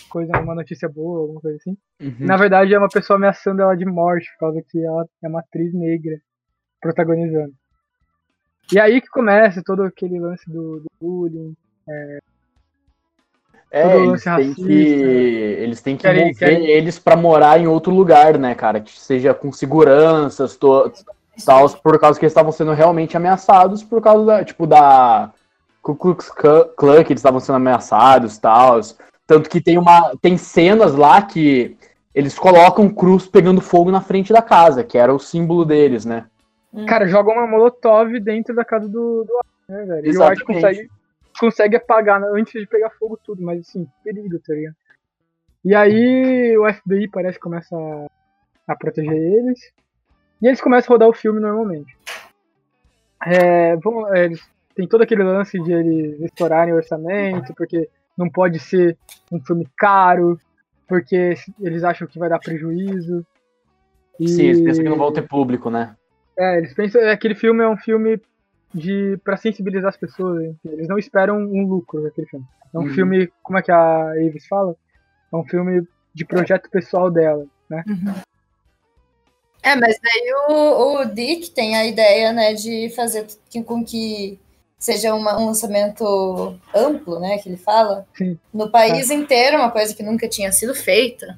coisa, uma notícia boa, alguma coisa assim. Uhum. Na verdade, é uma pessoa ameaçando ela de morte, por causa que ela é uma atriz negra protagonizando. E aí que começa todo aquele lance do, do bullying, é, é, eles têm, que, eles têm que mover querem... eles para morar em outro lugar, né, cara? Que seja com seguranças, to, tal, por causa que eles estavam sendo realmente ameaçados, por causa da, tipo, da Ku Klux Klan, que eles estavam sendo ameaçados, tal. Tanto que tem uma, tem cenas lá que eles colocam cruz pegando fogo na frente da casa, que era o símbolo deles, né? Cara, joga uma molotov dentro da casa do, do né, velho? E o Art consegue consegue apagar né, antes de pegar fogo tudo, mas assim, perigo, tá ligado? E aí o FBI parece que começa a, a proteger eles. E eles começam a rodar o filme normalmente. É, vão, é, eles tem todo aquele lance de eles estourarem o orçamento, porque não pode ser um filme caro, porque eles acham que vai dar prejuízo. E... Sim, eles pensam que não vão ter público, né? É, eles pensam que aquele filme é um filme de para sensibilizar as pessoas. Eles não esperam um lucro daquele filme. É um uhum. filme, como é que a Avis fala? É um filme de projeto pessoal dela, né? Uhum. É, mas aí o, o, Dick tem a ideia, né, de fazer com que seja uma, um lançamento amplo, né, que ele fala, Sim. no país é. inteiro, uma coisa que nunca tinha sido feita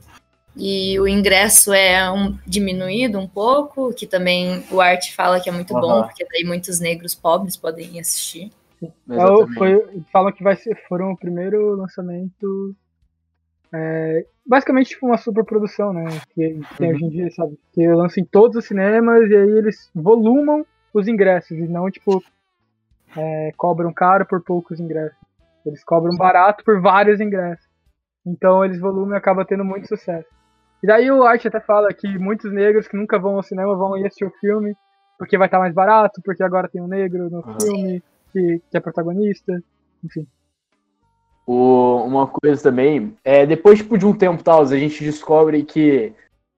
e o ingresso é um, diminuído um pouco, que também o Art fala que é muito uhum. bom, porque daí muitos negros pobres podem assistir. É, foi, fala que vai ser, foram o primeiro lançamento. É, basicamente tipo uma superprodução, né? Que tem uhum. hoje em dia, sabe? Que lança em todos os cinemas e aí eles volumam os ingressos e não, tipo, é, cobram caro por poucos ingressos. Eles cobram barato por vários ingressos. Então eles volumam e acaba tendo muito sucesso. E daí o Art até fala que muitos negros que nunca vão ao cinema vão ir assistir o filme porque vai estar mais barato, porque agora tem um negro no ah. filme que, que é protagonista, enfim. O, uma coisa também, é, depois tipo, de um tempo tal, a gente descobre que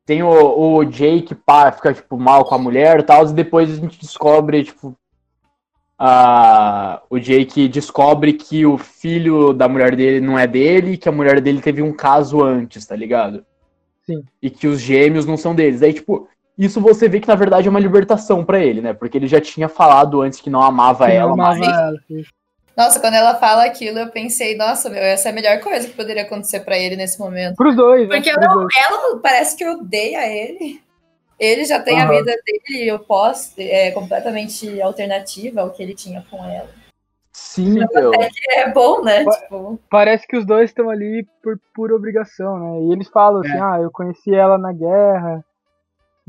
tem o, o Jake pá, fica tipo, mal com a mulher e tal, e depois a gente descobre, tipo, a, o Jake descobre que o filho da mulher dele não é dele, que a mulher dele teve um caso antes, tá ligado? Sim. E que os gêmeos não são deles. Aí, tipo, isso você vê que na verdade é uma libertação para ele, né? Porque ele já tinha falado antes que não amava Sim, ela. Amava ela. Nossa, quando ela fala aquilo, eu pensei, nossa, meu, essa é a melhor coisa que poderia acontecer para ele nesse momento. Pros dois, né? Porque né? ela, ela, parece que odeia ele. Ele já tem uhum. a vida dele oposta, é completamente alternativa ao que ele tinha com ela. Sim, meu. É, é bom, né? Tipo... Parece que os dois estão ali por pura obrigação, né? E eles falam assim, é. ah, eu conheci ela na guerra,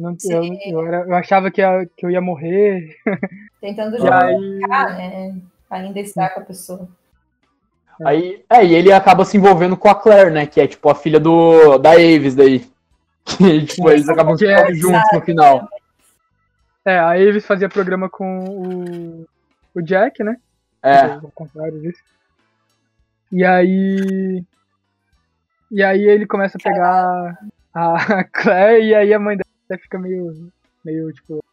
não, eu, eu, era, eu, achava que, ia, que eu ia morrer. Tentando jogar, aí... né? Ainda estar com a pessoa. Aí, é, e ele acaba se envolvendo com a Claire, né? Que é tipo a filha do da Aves daí. Que tipo, eles acabam ficando é, juntos no final. É, a Aves fazia programa com o, o Jack, né? É. Ao contrário disso. E aí. E aí ele começa a pegar a Claire e aí a mãe dela fica meio. meio tipo.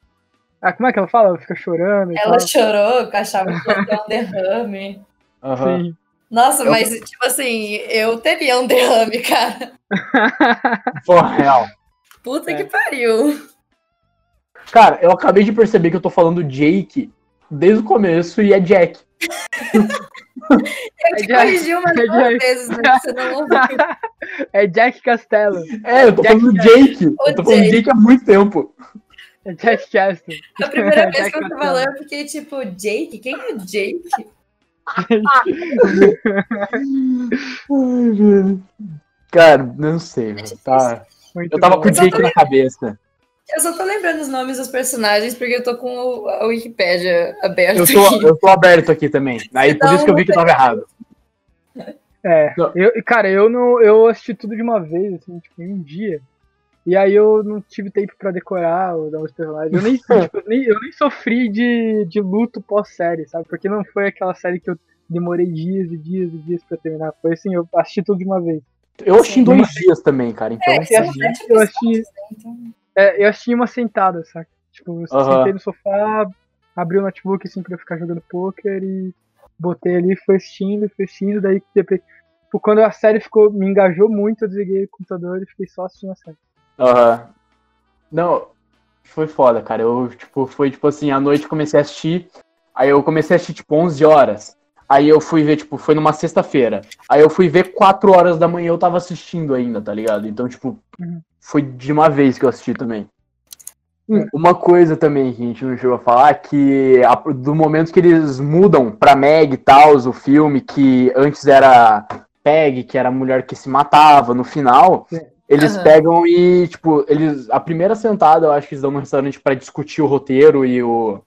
Ah, como é que ela fala? Ela fica chorando. Ela chorou, achava que ia ter um derrame. Uhum. Sim. Nossa, eu... mas tipo assim, eu teria um derrame, cara. Porra, real. Puta é. que pariu. Cara, eu acabei de perceber que eu tô falando Jake desde o começo e é Jack. Eu te É corrigi umas é duas Jack. vezes, mas você não ouviu. É Jack Castello. É, eu tô Jack falando do Jake. O Eu tô falando do Jake. Jake há muito tempo. É Jack Castle. A primeira vez Jack que Castello. falou, eu fiquei tipo, Jake? Quem é Jake? Ai, velho. Cara, não sei, velho. Tá. Muito Eu tava bom. com o Jake na cabeça. Eu só tô lembrando os nomes dos personagens porque eu tô com a Wikipédia aberta Eu tô, aqui. eu tô aberto aqui também. Aí por isso que eu vi que tava errado. É, eu, cara, eu não, eu assisti tudo de uma vez, assim, tipo, em um dia. E aí eu não tive tempo pra decorar os novos personagens. Eu nem, tipo, nem- eu nem sofri de, de luto pós-série, sabe? Porque não foi aquela série que eu demorei dias e dias e dias pra terminar. Foi assim, eu assisti tudo de uma vez. Eu assisti em dois dias também, cara. Então, É, Eu são assisti, eu assisti, é, eu assisti em uma sentada, saca? Tipo, eu Aham. sentei no sofá, abri o notebook assim pra eu ficar jogando poker e botei ali, fui assistindo, fui assistindo, daí depois, tipo, quando a série ficou, me engajou muito, eu desliguei o computador e fiquei só assistindo a série. Aham. Não, foi foda, cara. Eu, tipo, foi tipo assim, à noite comecei a assistir. Aí eu comecei a assistir, tipo, 11 horas. Aí eu fui ver, tipo, foi numa sexta-feira. Aí eu fui ver 4 horas da manhã eu tava assistindo ainda, tá ligado? Então, tipo, Uhum. foi de uma vez que eu assisti também. Hum, Uma coisa também que a gente não chegou a falar, que a- do momento que eles mudam pra Meg e tal, o filme, que antes era Peg, que era a mulher que se matava no final, Sim. eles Aham. pegam e, tipo, eles. A primeira sentada, eu acho que eles dão no restaurante pra discutir o roteiro e o.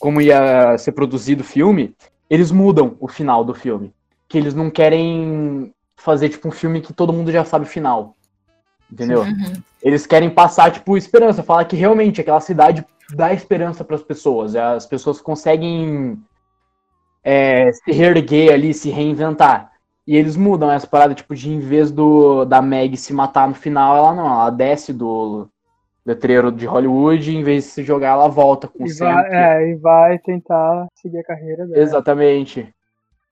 como ia ser produzido o filme, eles mudam o final do filme. Que eles não querem fazer, tipo, um filme que todo mundo já sabe o final. Entendeu? uhum. Eles querem passar, tipo, esperança, falar que realmente aquela cidade dá esperança pras pessoas. As pessoas conseguem é, se reerguer ali, se reinventar. E eles mudam essa parada, tipo, de em vez do da Meg se matar no final, ela não, ela desce do letreiro de Hollywood em vez de se jogar, ela volta com o E vai, é, e vai tentar seguir a carreira dela. Exatamente.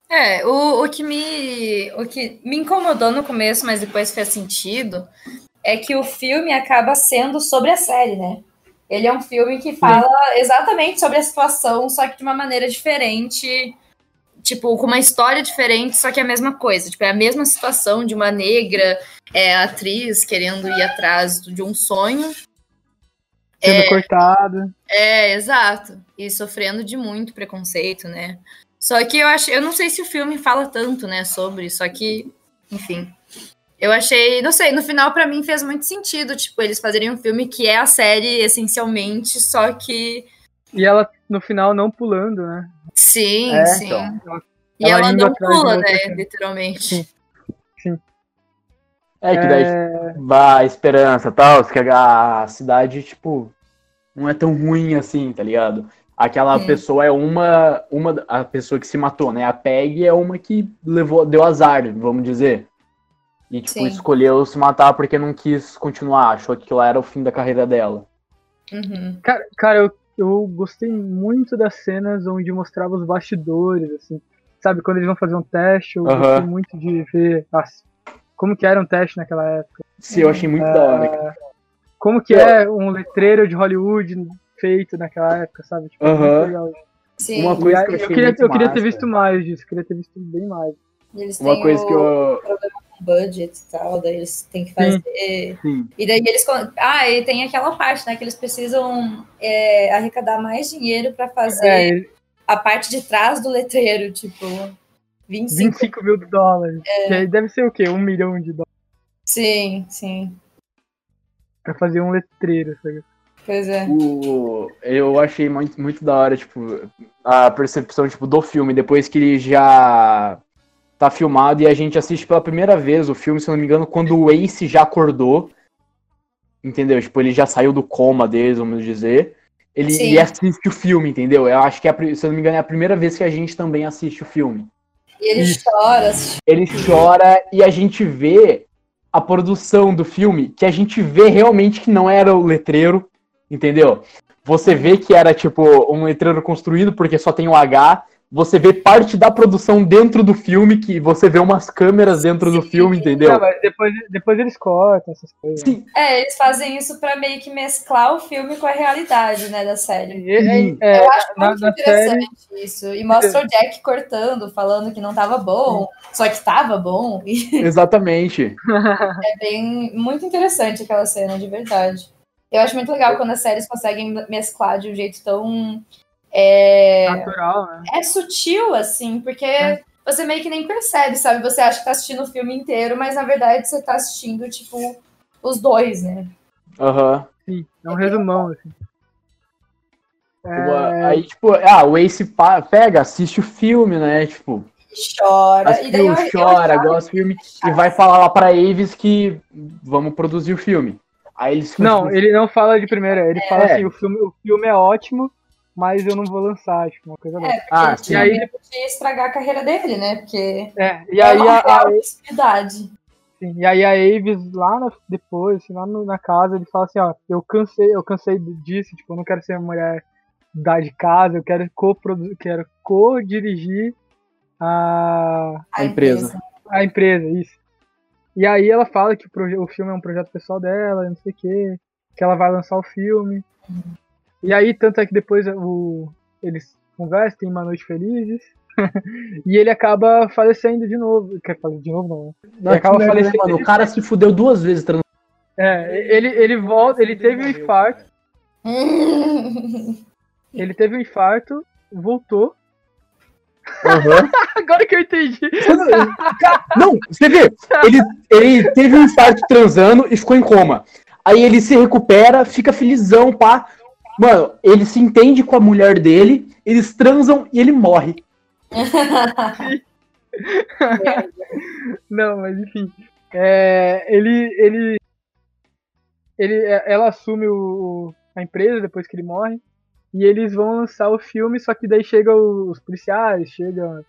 É, o, o, que me, o que me incomodou no começo, mas depois fez sentido, é que o filme acaba sendo sobre a série, né? Ele é um filme que fala exatamente sobre a situação, só que de uma maneira diferente, tipo, com uma história diferente, só que é a mesma coisa. Tipo, é a mesma situação de uma negra é, atriz querendo ir atrás de um sonho. Sendo cortado. É, exato. E sofrendo de muito preconceito, né? Só que eu acho, eu não sei se o filme fala tanto, né, sobre, só que, enfim. Eu achei, não sei, no final pra mim fez muito sentido, tipo, eles fazerem um filme que é a série essencialmente, só que E ela, no final, não pulando, né? sim, É, sim. então. E Ela ela não pula, né, literalmente. Sim. É que daí É, vai esperança e tal, que a cidade, tipo, não é tão ruim assim, tá ligado? Aquela pessoa é uma, uma, a pessoa que se matou, né? A Peg é uma que levou, deu azar, vamos dizer. E, tipo, Sim. escolheu se matar porque não quis continuar, achou que lá era o fim da carreira dela. Uhum. Cara, cara eu, eu gostei muito das cenas onde mostrava os bastidores, assim. Sabe, quando eles vão fazer um teste, eu Aham. gostei muito de ver as- como que era um teste naquela época. Sim, eu achei muito da hora. cara. Como que é um letreiro de Hollywood feito naquela época, sabe? Tipo, Aham. muito legal. Sim, Uma coisa que eu eu, queria, muito eu queria ter visto mais disso, queria ter visto bem mais. eles Uma têm coisa o que eu. budget e tal, daí eles têm que fazer Sim. E daí eles. Ah, e tem aquela parte, né? Que eles precisam é, arrecadar mais dinheiro para fazer É, ele- a parte de trás do letreiro, tipo. 25. 25 mil dólares. É. E aí deve ser o quê? Um milhão de dólares Sim, sim. pra fazer um letreiro, sabe? Pois é. O, eu achei muito, muito da hora, tipo, a percepção, tipo, do filme, depois que ele já tá filmado e a gente assiste pela primeira vez o filme, se eu não me engano, quando o Ace já acordou, entendeu? Tipo, ele já saiu do coma deles, vamos dizer. Ele Sim. e assiste o filme, entendeu? Eu acho que, é se eu não me engano, é a primeira vez que a gente também assiste o filme. E ele Isso. chora. Ele chora e a gente vê a produção do filme, que a gente vê realmente que não era o letreiro, entendeu? Você vê que era tipo um letreiro construído porque só tem o H, você vê parte da produção dentro do filme, que você vê umas câmeras dentro do filme, entendeu? Não, mas depois, depois eles cortam essas coisas. Sim, É, eles fazem isso pra meio que mesclar o filme com a realidade, né, da série. E- e- é, Eu acho na, muito na interessante série, isso. E mostra o Jack cortando, falando que não tava bom, só que tava bom. Exatamente. é bem muito interessante aquela cena, de verdade. Eu acho muito legal quando as séries conseguem mesclar de um jeito tão. É, natural, né? é sutil, assim, porque É. você meio que nem percebe, sabe? Você acha que tá assistindo o filme inteiro, mas na verdade você tá assistindo, tipo, os dois, né? Aham. Sim, é um resumão, assim. É, Aí, tipo, ah, o Ace pega, assiste o filme, né? Tipo, Chora. assiste E daí o eu, eu chora, achava gosta do filme, e vai falar lá pra Aves que vamos produzir o filme. Aí eles Não, tipo, ele não fala de primeira, ele fala É. assim, o filme, o filme é ótimo, mas eu não vou lançar, tipo, uma coisa dessa. É, porque Ah, E aí- estragar a carreira dele, né? Porque É, e é aí uma a, a, real possibilidade. sim, e aí a Aves lá na- depois, assim, lá no- na casa, ele fala assim, ó, eu cansei, eu cansei disso, tipo, eu não quero ser uma mulher da de casa, eu quero co-produzir, quero co-dirigir a, A empresa. a empresa, isso. E aí ela fala que o, o filme é um projeto pessoal dela, não sei o quê, que ela vai lançar o filme. E aí, tanto é que depois o, eles conversam, tem uma noite felizes, e ele acaba falecendo de novo. Quer falar de novo, não, né? Ele acaba que merda, né, falecendo. mano? O cara se fudeu duas vezes trans- É, ele, ele volta, ele teve um infarto, ele teve um infarto, voltou. Agora que eu entendi. Não, você vê, ele, ele teve um infarto transando e ficou em coma. Aí ele se recupera, fica felizão, pá. Mano, ele se entende com a mulher dele, eles transam e ele morre. Não, mas enfim. É, ele, ele, ele, é, ela assume o, a empresa depois que ele morre. E eles vão lançar o filme, só que daí chega os policiais, chega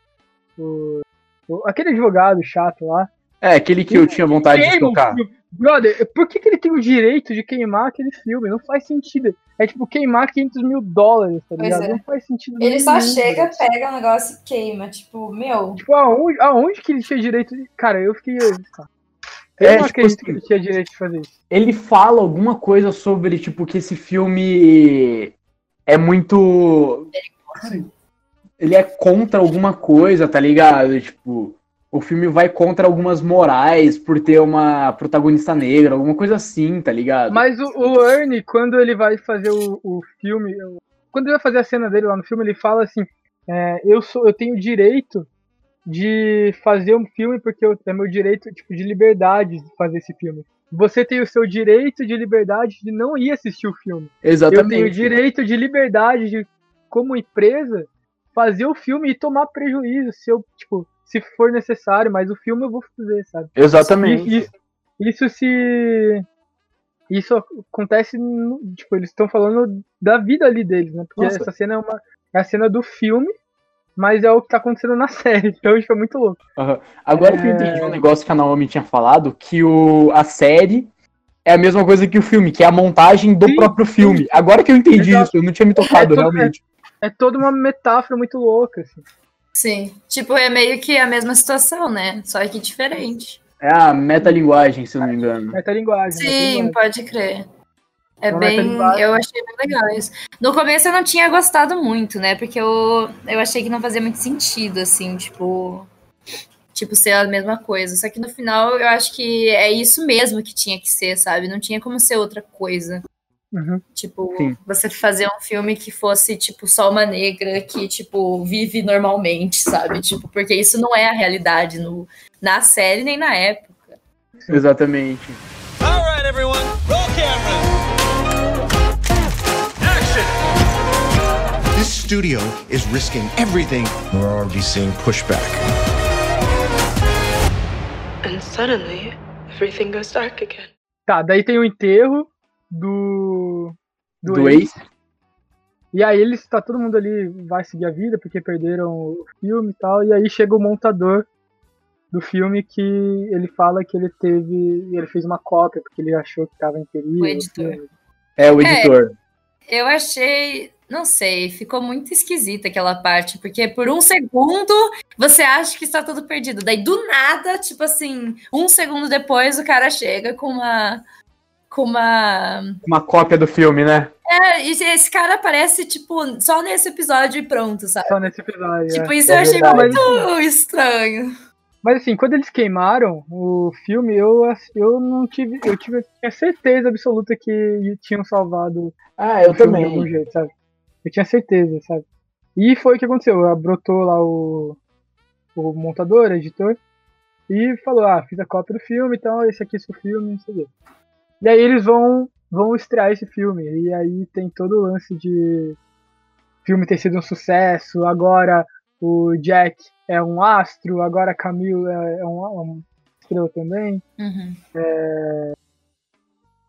o, o- aquele advogado chato lá. É, aquele que eu tinha vontade de tocar. Brother, por que, que ele tem o direito de queimar aquele filme? Não faz sentido. É tipo queimar 500 mil dólares, tá ligado? é. Não faz sentido. Ele só nenhum, chega, velho. pega o negócio e queima. Tipo, meu. Tipo, aonde, aonde que ele tinha direito de. Cara, eu fiquei. Tá. Eu É, não tipo acredito assim, que ele tinha direito de fazer isso. Ele fala alguma coisa sobre, tipo, que esse filme é muito. Ele é contra alguma coisa, tá ligado? Tipo, o filme vai contra algumas morais por ter uma protagonista negra, alguma coisa assim, tá ligado? Mas o, o Ernie, quando ele vai fazer o, o filme, quando ele vai fazer a cena dele lá no filme, ele fala assim: é, eu sou, eu tenho direito de fazer um filme porque eu, é meu direito tipo de liberdade de fazer esse filme. Você tem o seu direito de liberdade de não ir assistir o filme. Exatamente. Eu tenho direito de liberdade de, como empresa, fazer o filme e tomar prejuízo se eu, tipo, se for necessário, mas o filme eu vou fazer, sabe? Exatamente. Isso, isso se. Isso acontece, no- tipo, eles estão falando da vida ali deles, né? Porque Nossa. essa cena é, uma, é a cena do filme, mas é o que tá acontecendo na série. Então isso é muito louco. Agora que eu É. entendi um negócio que a Naomi tinha falado, que o, a série é a mesma coisa que o filme, que é a montagem do Sim, próprio filme. Agora que eu entendi Exato. isso, eu não tinha me tocado, É todo- realmente. É toda uma metáfora muito louca, assim. Sim. Tipo, é meio que a mesma situação, né? Só que diferente. É a metalinguagem, se eu não me engano. Metalinguagem. Sim, metalinguagem. pode crer. É Uma bem. metalinguagem. Eu achei bem legal isso. No começo eu não tinha gostado muito, né? Porque eu, eu achei que não fazia muito sentido, assim, tipo. Tipo, ser a mesma coisa. Só que no final eu acho que é isso mesmo que tinha que ser, sabe? Não tinha como ser outra coisa. Uhum. Tipo, Sim. você fazer um filme que fosse, tipo, só uma negra que, tipo, vive normalmente, sabe? Tipo, porque isso não é a realidade no, na série nem na época. Exatamente. All right, everyone, roll camera. Action. This studio is risking everything. We're already seeing pushback. And suddenly, everything goes dark again. Tá, daí tem o enterro do. Do, Do Ace. Ace. E aí eles, tá todo mundo ali, vai seguir a vida porque perderam o filme e tal. E aí chega o montador do filme que ele fala que ele teve. Ele fez uma cópia porque ele achou que tava em perigo. O editor. É o É. editor. Eu achei não sei, ficou muito esquisita aquela parte, porque por um segundo você acha que está tudo perdido. Daí, do nada, tipo assim, um segundo depois, o cara chega com uma. Com uma. Uma cópia do filme, né? É, e esse cara aparece, tipo, só nesse episódio e pronto, sabe? Só nesse episódio. Tipo, é. isso eu achei muito estranho. Mas assim, quando eles queimaram o filme, eu, eu não tive. Eu tive tinha certeza absoluta que tinham salvado. Ah, eu o filme também. De algum jeito, sabe? Eu tinha certeza, sabe? E foi o que aconteceu. Brotou lá o, o montador, editor, e falou: Ah, fiz a cópia do filme, então esse aqui é seu filme, não sei o quê. E aí eles vão, vão estrear esse filme. E aí tem todo o lance de o filme ter sido um sucesso, agora o Jack é um astro, agora a Camille é, é um, um estrela também. Uhum. É,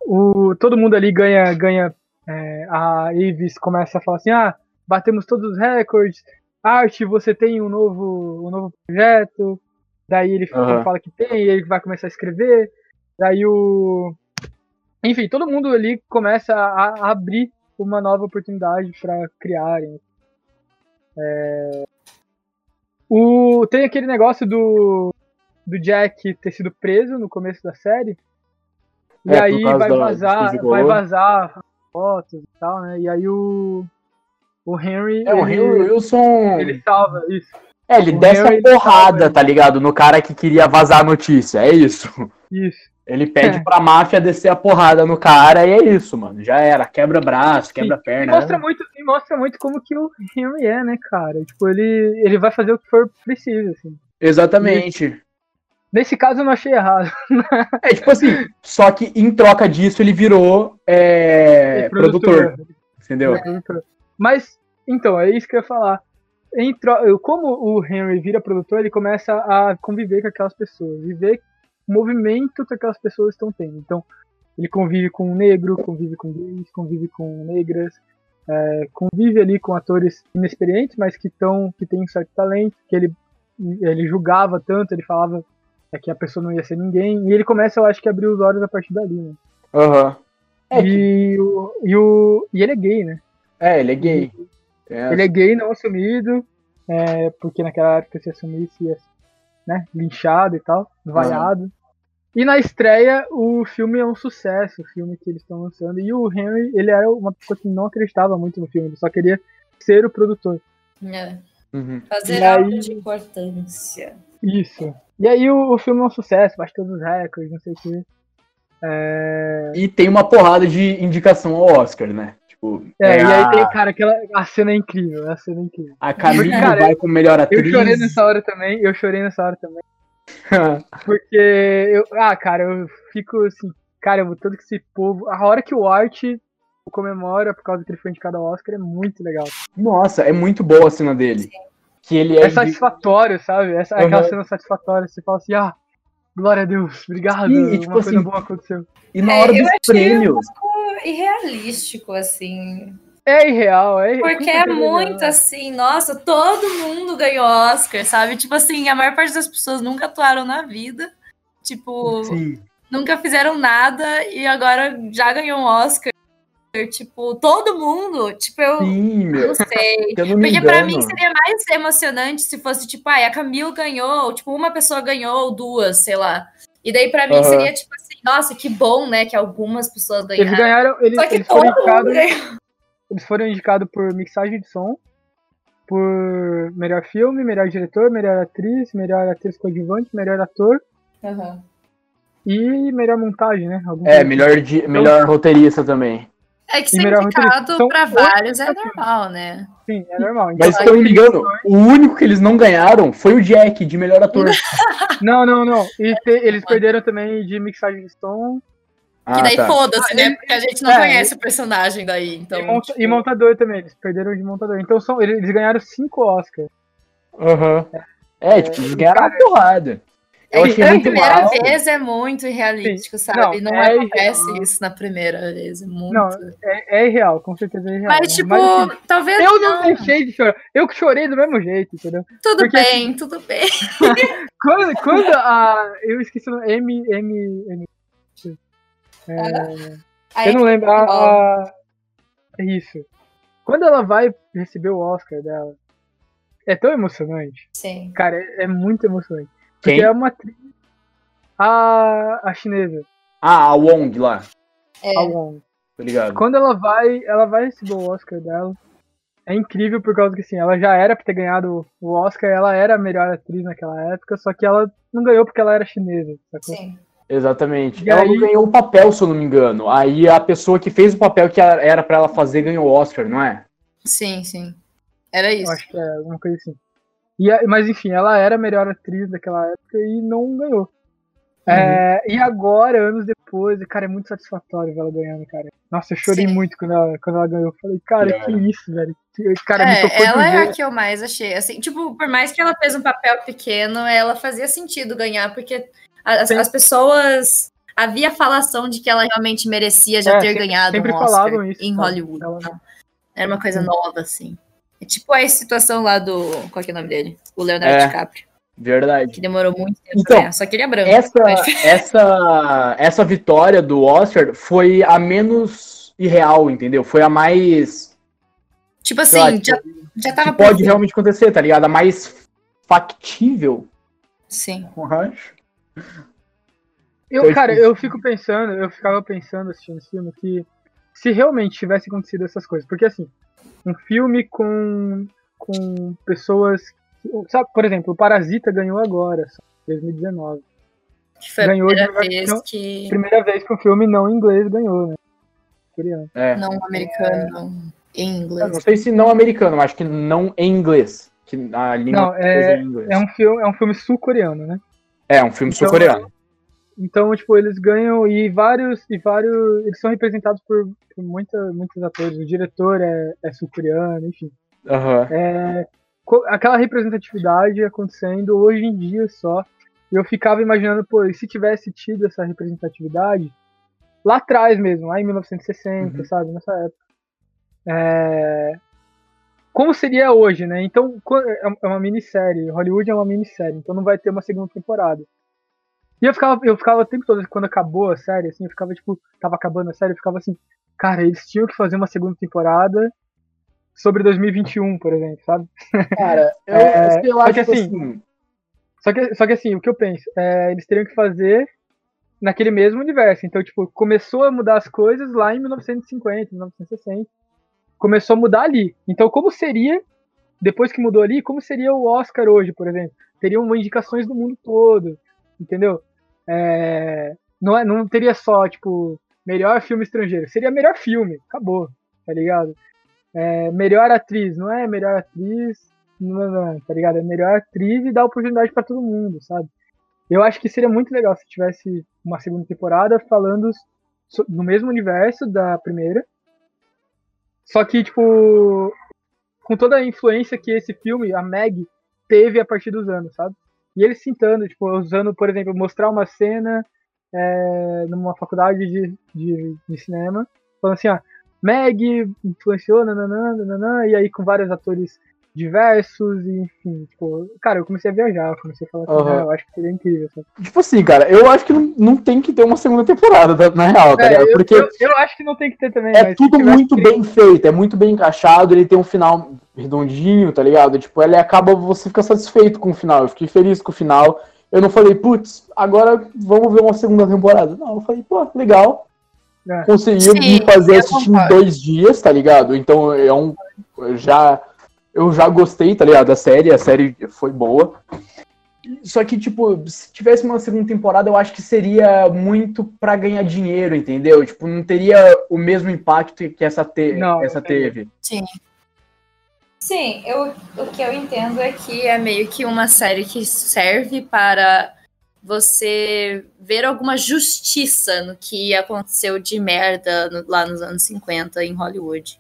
o, todo mundo ali ganha, ganha é, a Avis começa a falar assim, ah, batemos todos os recordes, Arte, você tem um novo, um novo projeto, daí ele Aham. fala que tem, e ele vai começar a escrever, daí o... Enfim, todo mundo ali começa a, abrir uma nova oportunidade para criarem. É, O, tem aquele negócio do, do Jack ter sido preso no começo da série. E É, aí vai vazar, vai vazar fotos e tal, né? E aí o, o Henry. É, o Henry Wilson. ele salva isso. É, ele o desce Henry, a porrada, tá ligado? No cara que queria vazar a notícia. É isso. Isso. Ele pede É. pra máfia descer a porrada no cara e é isso, mano. Já era. Quebra braço, quebra E perna. mostra muito, e mostra muito como que o Henry é, né, cara? Tipo, ele, ele vai fazer o que for preciso, assim. Exatamente. Nesse caso eu não achei errado. É tipo assim, só que em troca disso ele virou é, produtor. Entendeu? Mas, então, é isso que eu ia falar. Em tro- Como o Henry vira produtor, ele começa a conviver com aquelas pessoas e o movimento que aquelas pessoas estão tendo. Então, ele convive com um negro, convive com gays, convive com negras, é, convive ali com atores inexperientes, mas que, tão, que têm um certo talento, que ele, ele julgava tanto, ele falava é, que a pessoa não ia ser ninguém, e ele começa, eu acho que, a abrir os olhos a partir dali, né? Aham. É, que- E, o, e, o, e ele é gay, né? é, ele é gay. É, Ele é gay não assumido, é, porque naquela época se assumisse ia né, linchado e tal, vaiado. E na estreia o filme é um sucesso, o filme que eles estão lançando. E o Henry, ele era uma pessoa que não acreditava muito no filme, ele só queria ser o produtor. É. Uhum. Fazer E algo aí- de importância. Isso. E aí o, o filme é um sucesso, bate todos os recordes, não sei o quê. É, E tem uma porrada de indicação ao Oscar, né? Tipo, é, é e aí a, tem, cara, aquela. A cena é incrível, a cena é incrível. a Camille vai como melhor Eu atriz. chorei nessa hora também, eu chorei nessa hora também. Porque eu. Ah, cara, eu fico assim. Cara, eu- todo que esse povo. A hora que o Art comemora por causa que ele foi indicado ao Oscar é muito legal. Nossa, é muito boa a cena dele. Que ele é. É satisfatório, sabe? Essa, é aquela Uhum. cena satisfatória. Você fala assim, ah, glória a Deus, obrigado. Sim, e, tipo uma coisa assim, boa aconteceu. E na É, hora dos achei prêmios. um pouco irrealístico, assim. É irreal, é Porque com é certeza muito irreal. assim, nossa, todo mundo ganhou Oscar, sabe? Tipo assim, a maior parte das pessoas nunca atuaram na vida. Tipo, Sim. nunca fizeram nada e agora já ganhou um Oscar. Tipo, todo mundo, tipo, eu Sim, não sei. Se eu não Porque pra engano. mim seria mais emocionante se fosse, tipo, ai, a Camille ganhou, ou, tipo, uma pessoa ganhou, ou duas, sei lá. E daí, pra mim, Aham. seria, tipo assim, nossa, que bom, né, que algumas pessoas Eles ganharam. ganharam, eles, Só que eles foram todo mundo indicados. Eles foram indicados por mixagem de som, por melhor filme, melhor diretor, melhor atriz, melhor atriz coadjuvante, melhor ator Aham. e melhor montagem, né? Algum É, melhor, di- melhor roteirista também. É que ser indicado roteirista. São pra vários é normal, né? Sim, é normal. Mas se eu não me engano, o único que eles não ganharam foi o Jack, de melhor ator. Não, não, não. E te- eles perderam também de mixagem de som Ah, daí tá. foda-se, Ah, né? ele- Porque a gente não é, conhece o personagem daí, então... e, monta- tipo, e montador também. Eles perderam de montador. Então são, eles, ganharam cinco Oscars. Aham. É, tipo, eles ganharam uma porrada. Eu é, achei a primeira mal. vez é muito irrealístico, Sim. sabe? Não, Não, é acontece irreal. isso na primeira vez. É muito. Não, É, é irreal, com certeza é irreal. Mas, tipo, assim, talvez eu não. não deixei de chorar. Eu que chorei do mesmo jeito, entendeu? Tudo porque- bem, tudo bem. Quando, quando a. Eu esqueci o nome. M. M. M é, eu não lembro. A, a- é isso. Quando ela vai receber o Oscar dela, é tão emocionante. Sim. Cara, é, é muito emocionante. Quem? Porque é uma atriz. A, a chinesa, Ah, a Wong lá. É. a Wong. Ligado? Quando ela vai, ela vai receber o Oscar dela. É incrível por causa que assim, ela já era pra ter ganhado o Oscar, ela era a melhor atriz naquela época, só que ela não ganhou porque ela era chinesa, sacou? Sim. Exatamente. E ela aí- não ganhou o papel, se eu não me engano. Aí a pessoa que fez o papel que era- pra ela fazer ganhou o Oscar, não é? Sim, sim. Era Eu isso. acho que é alguma coisa assim. E, a- mas enfim, ela era a melhor atriz daquela época e não ganhou. É, e agora, anos depois, cara, é muito satisfatório ver ela ganhando, cara. Nossa, eu chorei Sim. muito quando ela, quando ela ganhou. Eu falei, cara, que isso, velho. Cara, me É, tocou de ela é a que eu mais achei. Assim, tipo, por mais que ela fez um papel pequeno, ela fazia sentido ganhar, porque as, as pessoas. Havia falação de que ela realmente merecia já É, ter sempre- ganhado sempre um Oscar falavam isso, em? Hollywood. Ela- então. Era uma coisa nova, assim. É tipo a situação lá do. Qual que é o nome dele? O Leonardo É. DiCaprio. Verdade. Que demorou muito tempo Então, ganhar. Só que ele é branco. Essa, mas- essa, essa vitória do Oscar foi a menos irreal, entendeu? Foi a mais. Tipo sei lá, assim, já, já tava que pode realmente acontecer, tá ligado? A mais factível, Sim. eu acho. Eu, cara, eu fico pensando, eu ficava pensando assistindo esse filme que se realmente tivesse acontecido essas coisas, porque assim, um filme com, com pessoas. que- Sabe, por exemplo, o Parasita ganhou agora, só, 2019. Que foi Ganhou a de primeira versão- vez que. Primeira vez que um filme não inglês ganhou, né? Coreano. É. Não americano, não em Eu inglês. não sei se não americano, mas acho que não em inglês. Que a língua Não, é- em inglês. É um filme, é um filme sul-coreano, né? É, um filme Então, sul-coreano. Então, tipo, eles ganham e vários e vários, eles são representados por, por muita, muitos atores. O diretor é, é sul-coreano, enfim. Aham. É, aquela representatividade acontecendo hoje em dia só. E eu ficava imaginando, pô, e se tivesse tido essa representatividade lá atrás mesmo, lá em 1960, Uhum. sabe, nessa época. É, como seria hoje, né? Então, é é uma minissérie, Hollywood é uma minissérie, então não vai ter uma segunda temporada. E eu ficava, eu ficava o tempo todo, quando acabou a série, assim, eu ficava, tipo, tava acabando a série, eu ficava assim, cara, eles tinham que fazer uma segunda temporada sobre 2021, por exemplo, sabe? Cara, eu, É, lá, só que tipo assim, assim, Só que, só que assim, o que eu penso, é, eles teriam que fazer naquele mesmo universo. Então, tipo, começou a mudar as coisas lá em 1950, 1960. Começou a mudar ali. Então, como seria, depois que mudou ali, como seria o Oscar hoje, por exemplo? Teriam indicações do mundo todo, entendeu? É, não, é, não teria só, tipo, melhor filme estrangeiro. Seria melhor filme, acabou, tá ligado? É, melhor atriz, não é melhor atriz, não, não, tá ligado? É melhor atriz e dá oportunidade pra todo mundo, sabe? Eu acho que seria muito legal se tivesse uma segunda temporada falando no mesmo universo da primeira. Só que, tipo, com toda a influência que esse filme, a Meg, teve a partir dos anos, sabe? E eles citando, tipo, usando, por exemplo, mostrar uma cena é, numa faculdade de, de, de cinema, falando assim, ó, Meg influenciou, nananã, nananã, e aí com vários atores diversos, e enfim, tipo, cara, eu comecei a viajar, eu comecei a falar assim. "Ah, eu acho que seria incrível, sabe? tipo assim, cara, eu acho que não, não tem que ter uma segunda temporada, tá- na real, tá É, ligado? eu, Porque eu, eu acho que não tem que ter também, é tudo muito que- bem feito, é muito bem encaixado, ele tem um final redondinho, tá ligado? Tipo, ele acaba, você fica satisfeito com o final, eu fiquei feliz com o final. Eu não falei, putz, agora vamos ver uma segunda temporada. Não, eu falei, pô, legal. É. Conseguiu Sim, me fazer eu assistir em dois dias, tá ligado? Então é um. eu Já. Eu já gostei, tá ligado? Da série, a série foi boa. Só que, tipo, se tivesse uma segunda temporada, eu acho que seria muito pra ganhar dinheiro, entendeu? Tipo, não teria o mesmo impacto que essa, te Não, essa teve. Sim. Sim, eu, o que eu entendo é que é meio que uma série que serve para você ver alguma justiça no que aconteceu de merda no- lá nos anos 50 em Hollywood.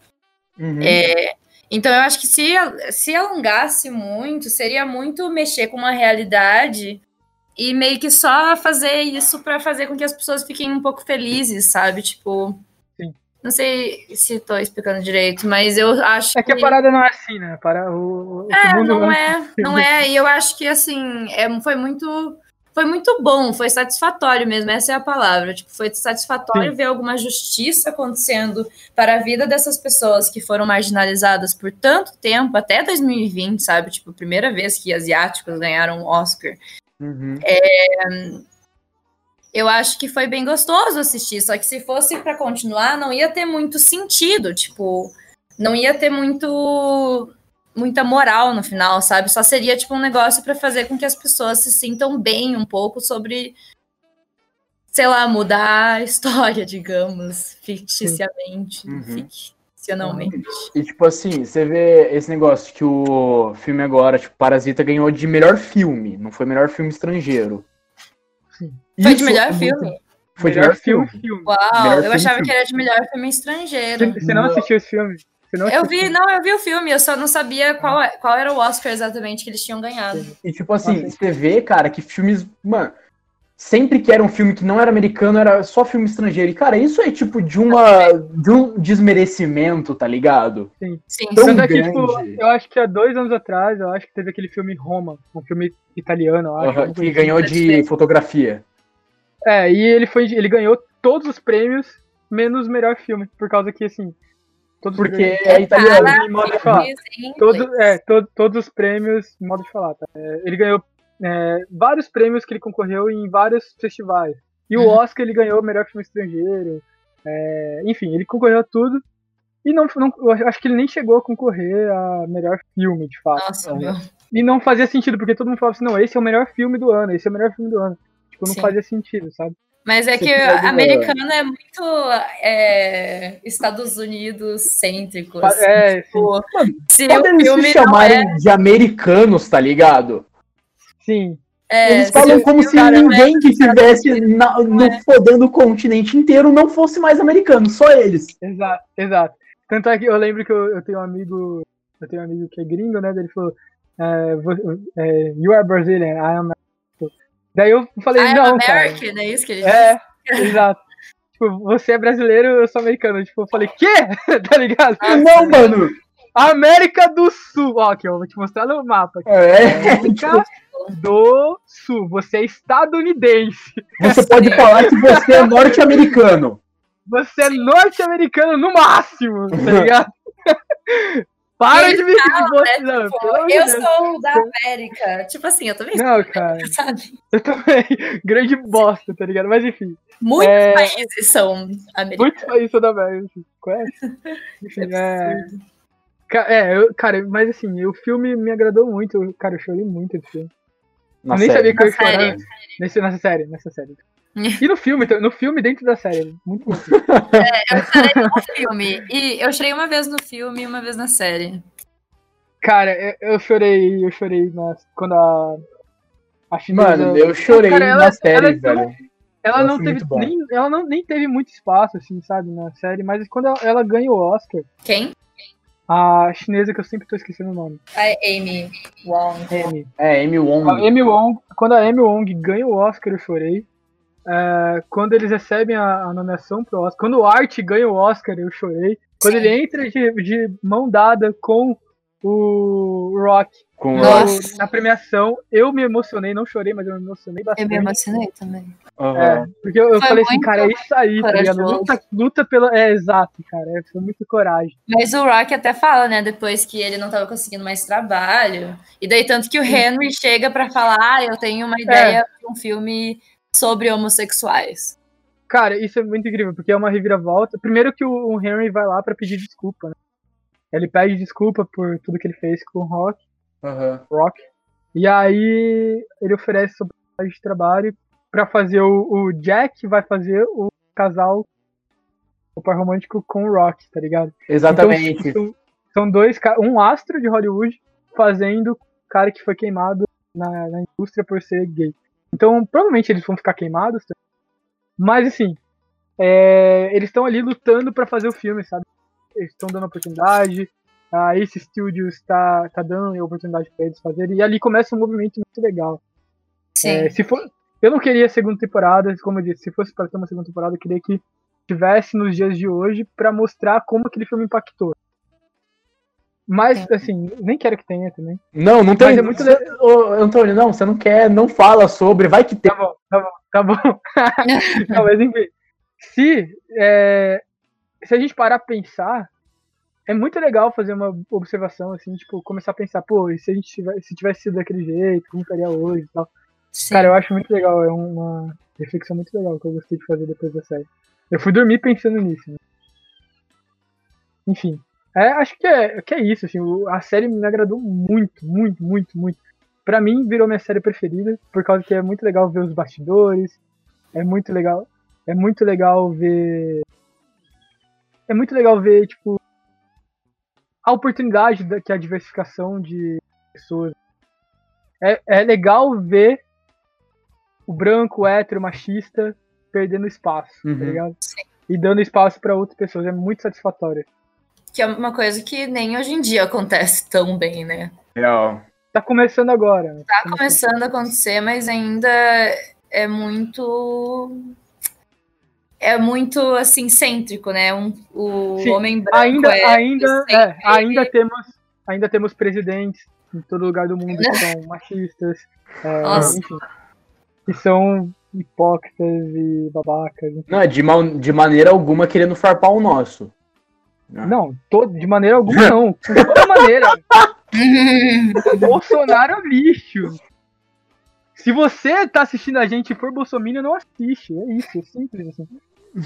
Uhum. É, então eu acho que se, se alongasse muito, seria muito mexer com uma realidade e meio que só fazer isso pra fazer com que as pessoas fiquem um pouco felizes, sabe? Tipo. Sim. Não sei se tô explicando direito, mas eu acho É que a parada não é assim, né? Para o, o é, não é, não é. E eu acho que assim, é, foi muito. Foi muito bom, foi satisfatório mesmo, essa é a palavra. Tipo, foi satisfatório Sim. ver alguma justiça acontecendo para a vida dessas pessoas que foram marginalizadas por tanto tempo, até 2020, sabe? Tipo, primeira vez que asiáticos ganharam um Oscar. Uhum. É, eu acho que foi bem gostoso assistir, só que se fosse para continuar, não ia ter muito sentido, tipo, não ia ter muito muita moral no final, sabe? Só seria tipo um negócio para fazer com que as pessoas se sintam bem um pouco sobre sei lá, mudar a história, digamos, ficticiamente, uhum. ficcionalmente. E tipo assim, você vê esse negócio que o filme agora, tipo, Parasita ganhou de melhor filme, não foi melhor filme estrangeiro. Foi de melhor é filme? Foi de melhor filme. filme. Uau, melhor eu filme, achava filme. que era de melhor filme estrangeiro. Você não assistiu esse filme? Eu vi, não, eu vi o filme, eu só não sabia qual, é, qual era o Oscar exatamente que eles tinham ganhado. E tipo assim, você vê, cara, que filmes. Mano, sempre que era um filme que não era americano, era só filme estrangeiro. E, cara, isso é tipo de uma. de um desmerecimento, tá ligado? Sim. Sim. Tão é que, tipo, eu acho que há dois anos atrás, eu acho que teve aquele filme Roma, um filme italiano, eu acho. Uhum, que ganhou de fotografia. É, e ele foi. Ele ganhou todos os prêmios, menos o melhor filme, por causa que, assim. Todos Porque é italiano, em modo de falar. Todo, é, todo, todos os prêmios, modo de falar, tá? É, ele ganhou é, vários prêmios que ele concorreu em vários festivais. E o uhum. Oscar ele ganhou o melhor filme estrangeiro. É, enfim, ele concorreu a tudo. E não, não, eu acho que ele nem chegou a concorrer a melhor filme, de fato. Nossa, né? E não fazia sentido, porque todo mundo falava assim, não, esse é o melhor filme do ano, esse é o melhor filme do ano. Tipo, não Sim. fazia sentido, sabe? Mas é que americano é muito é, Estados Unidos cêntrico. Assim, é, tipo, se filme se chamarem é... de americanos, tá ligado? Sim. É, Eles falam como se ninguém é que estivesse no é. fodendo o continente inteiro não fosse mais americano, só eles. Exato, exato. Tanto é que eu lembro que eu, eu tenho um amigo, eu tenho um amigo que é gringo, né? Ele falou, é, é, you are Brazilian, I am Daí eu falei, I não, American, cara. é isso que ele É, exato. Tipo, você é brasileiro, eu sou americano. Tipo, eu falei, quê? tá ligado? Ah, não, mano. América do Sul. Ó, aqui, eu vou te mostrar no mapa. Aqui. É. América do Sul. Você é estadunidense. Você pode falar que você é norte-americano. Você é norte-americano no máximo, tá ligado? Para de me fala, né? não, tipo, Eu sou da América. Tipo assim, eu também Não, cara. Sabe? Eu também. Grande bosta, tá ligado? Mas enfim. Muitos é... países são americanos. Muitos países são da América. Conhece? Enfim, é. É, eu, cara, mas assim, o filme me agradou muito. Eu, cara, eu chorei muito esse filme. Na eu nem sabia que eu ia chorar nessa série, nessa série. E no filme, no filme dentro da série. Muito bom. É, eu chorei no filme. E eu chorei uma vez no filme e uma vez na série. Cara, eu, eu chorei, eu chorei na, quando a. a chinesa, Mano, eu chorei cara, ela, na série, ela, velho. Ela não teve nem, ela não, nem teve muito espaço, assim, sabe, na série, mas quando ela, ela ganha o Oscar. Quem? A chinesa que eu sempre tô esquecendo o nome. A Amy Wong. Amy. É, Amy Wong. A Amy Wong. Quando a Amy Wong ganha o Oscar, eu chorei. É, quando eles recebem a, a, nomeação pro Oscar, quando o Art ganha o Oscar, eu chorei. Quando Sim. ele entra de, de, mão dada com o Rock com no, na premiação, eu me emocionei, não chorei, mas eu me emocionei bastante. Eu me emocionei também. Uhum. É, porque eu, eu falei assim, cara, é isso aí, tá ligado? Luta, luta pela. É exato, cara. É, foi muito coragem. Mas o Rock até fala, né, depois que ele não tava conseguindo mais trabalho. E daí, tanto que o Henry chega para falar: ah, eu tenho uma ideia é. de um filme sobre homossexuais. Cara, isso é muito incrível, porque é uma reviravolta. Primeiro que o Henry vai lá para pedir desculpa, né? Ele pede desculpa por tudo que ele fez com o Rock. Uhum. Rock. E aí ele oferece sua de trabalho para fazer o, o, Jack vai fazer o casal o par romântico com o Rock, tá ligado? Exatamente. Então, são, são dois um astro de Hollywood fazendo o cara que foi queimado na, na indústria por ser gay. Então, provavelmente eles vão ficar queimados. Tá? Mas, assim, é, eles estão ali lutando para fazer o filme, sabe? Eles estão dando oportunidade. A Ace Studios está tá dando oportunidade para eles fazerem. E ali começa um movimento muito legal. Sim. É, se for, eu não queria segunda temporada, como eu disse, se fosse para ter uma segunda temporada, eu queria que tivesse nos dias de hoje para mostrar como aquele filme impactou. Mas, assim, nem quero que tenha também. Não, não tem. Mas é muito Você- Ô, Antônio, não, você não quer, não fala sobre, vai que tem. Tá bom, tá bom, tá bom. não, mas enfim. Se, é, se a gente parar pra pensar, é muito legal fazer uma observação, assim, tipo, começar a pensar, pô, e se a gente tivesse, se tivesse sido daquele jeito, como estaria hoje e tal. Sim. Cara, eu acho muito legal, é uma reflexão muito legal que eu gostei de fazer depois da série. Eu fui dormir pensando nisso. Né? Enfim, é, acho que é, que é isso, assim, o- a série me agradou muito, muito, muito, muito. Pra mim, virou minha série preferida, por causa que é muito legal ver os bastidores, é muito legal, é muito legal ver... É muito legal ver, tipo, a oportunidade da, que a diversificação de pessoas. É, é legal ver o branco, o hétero, machista perdendo espaço, Uhum. tá ligado? E dando espaço pra outras pessoas. É muito satisfatório. Que é uma coisa que nem hoje em dia acontece tão bem, né? Real. Tá começando agora. né? Tá começando a acontecer, mas ainda é muito. É muito assim, cêntrico, né? Um, o Sim, homem branco ainda, é ainda, é, ainda temos, ainda temos presidentes em todo lugar do mundo que são machistas, é, enfim, que são hipócritas e babacas. enfim. Não, de, mal, de maneira alguma querendo farpar o nosso. Não, to- de maneira alguma não, de toda maneira. Bolsonaro é lixo. Se você tá assistindo a gente e for bolsominion, não assiste. É isso, é simples assim. Não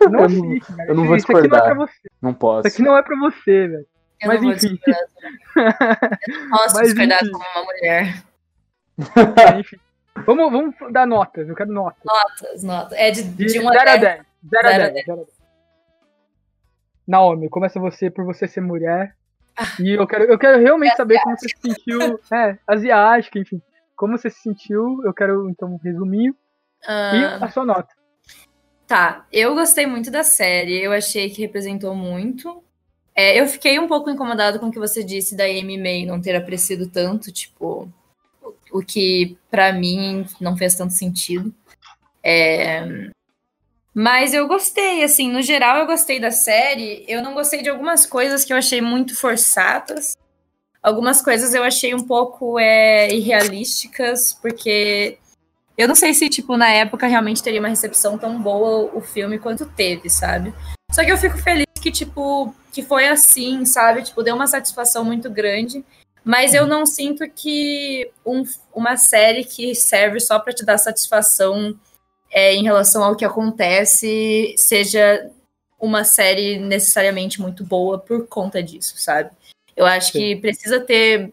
Eu não- assiste, cara. eu não vou Isso aqui não é discordar. pra você. Não posso. Isso aqui não é pra você, velho. Eu Mas não vou enfim. discordar. Eu não posso Mas discordar enfim. como uma mulher. Enfim. Vamos, vamos dar notas, eu quero notas. Notas, notas. É de, De de 1 0 a a 10. 10. 0 a Zero a 10. zero a 10. Naomi, começa você por você ser mulher. E eu quero, eu quero realmente saber como você se sentiu. É, asiática, enfim. Como você se sentiu, eu quero então um resuminho. Ah, E a sua nota. Tá, eu gostei muito da série, eu achei que representou muito. É, eu fiquei um pouco incomodado com o que você disse da Amy May não ter aparecido tanto, tipo, o, o que pra mim não fez tanto sentido. É, mas eu gostei, assim, no geral eu gostei da série. Eu não gostei de algumas coisas que eu achei muito forçadas. Algumas coisas eu achei um pouco é, irrealísticas, porque eu não sei se, tipo, na época realmente teria uma recepção tão boa o filme quanto teve, sabe? Só que eu fico feliz que, tipo, que foi assim, sabe? Tipo, deu uma satisfação muito grande. Mas eu não sinto que um- uma série que serve só pra te dar satisfação é, em relação ao que acontece seja uma série necessariamente muito boa por conta disso, sabe? Eu acho que precisa ter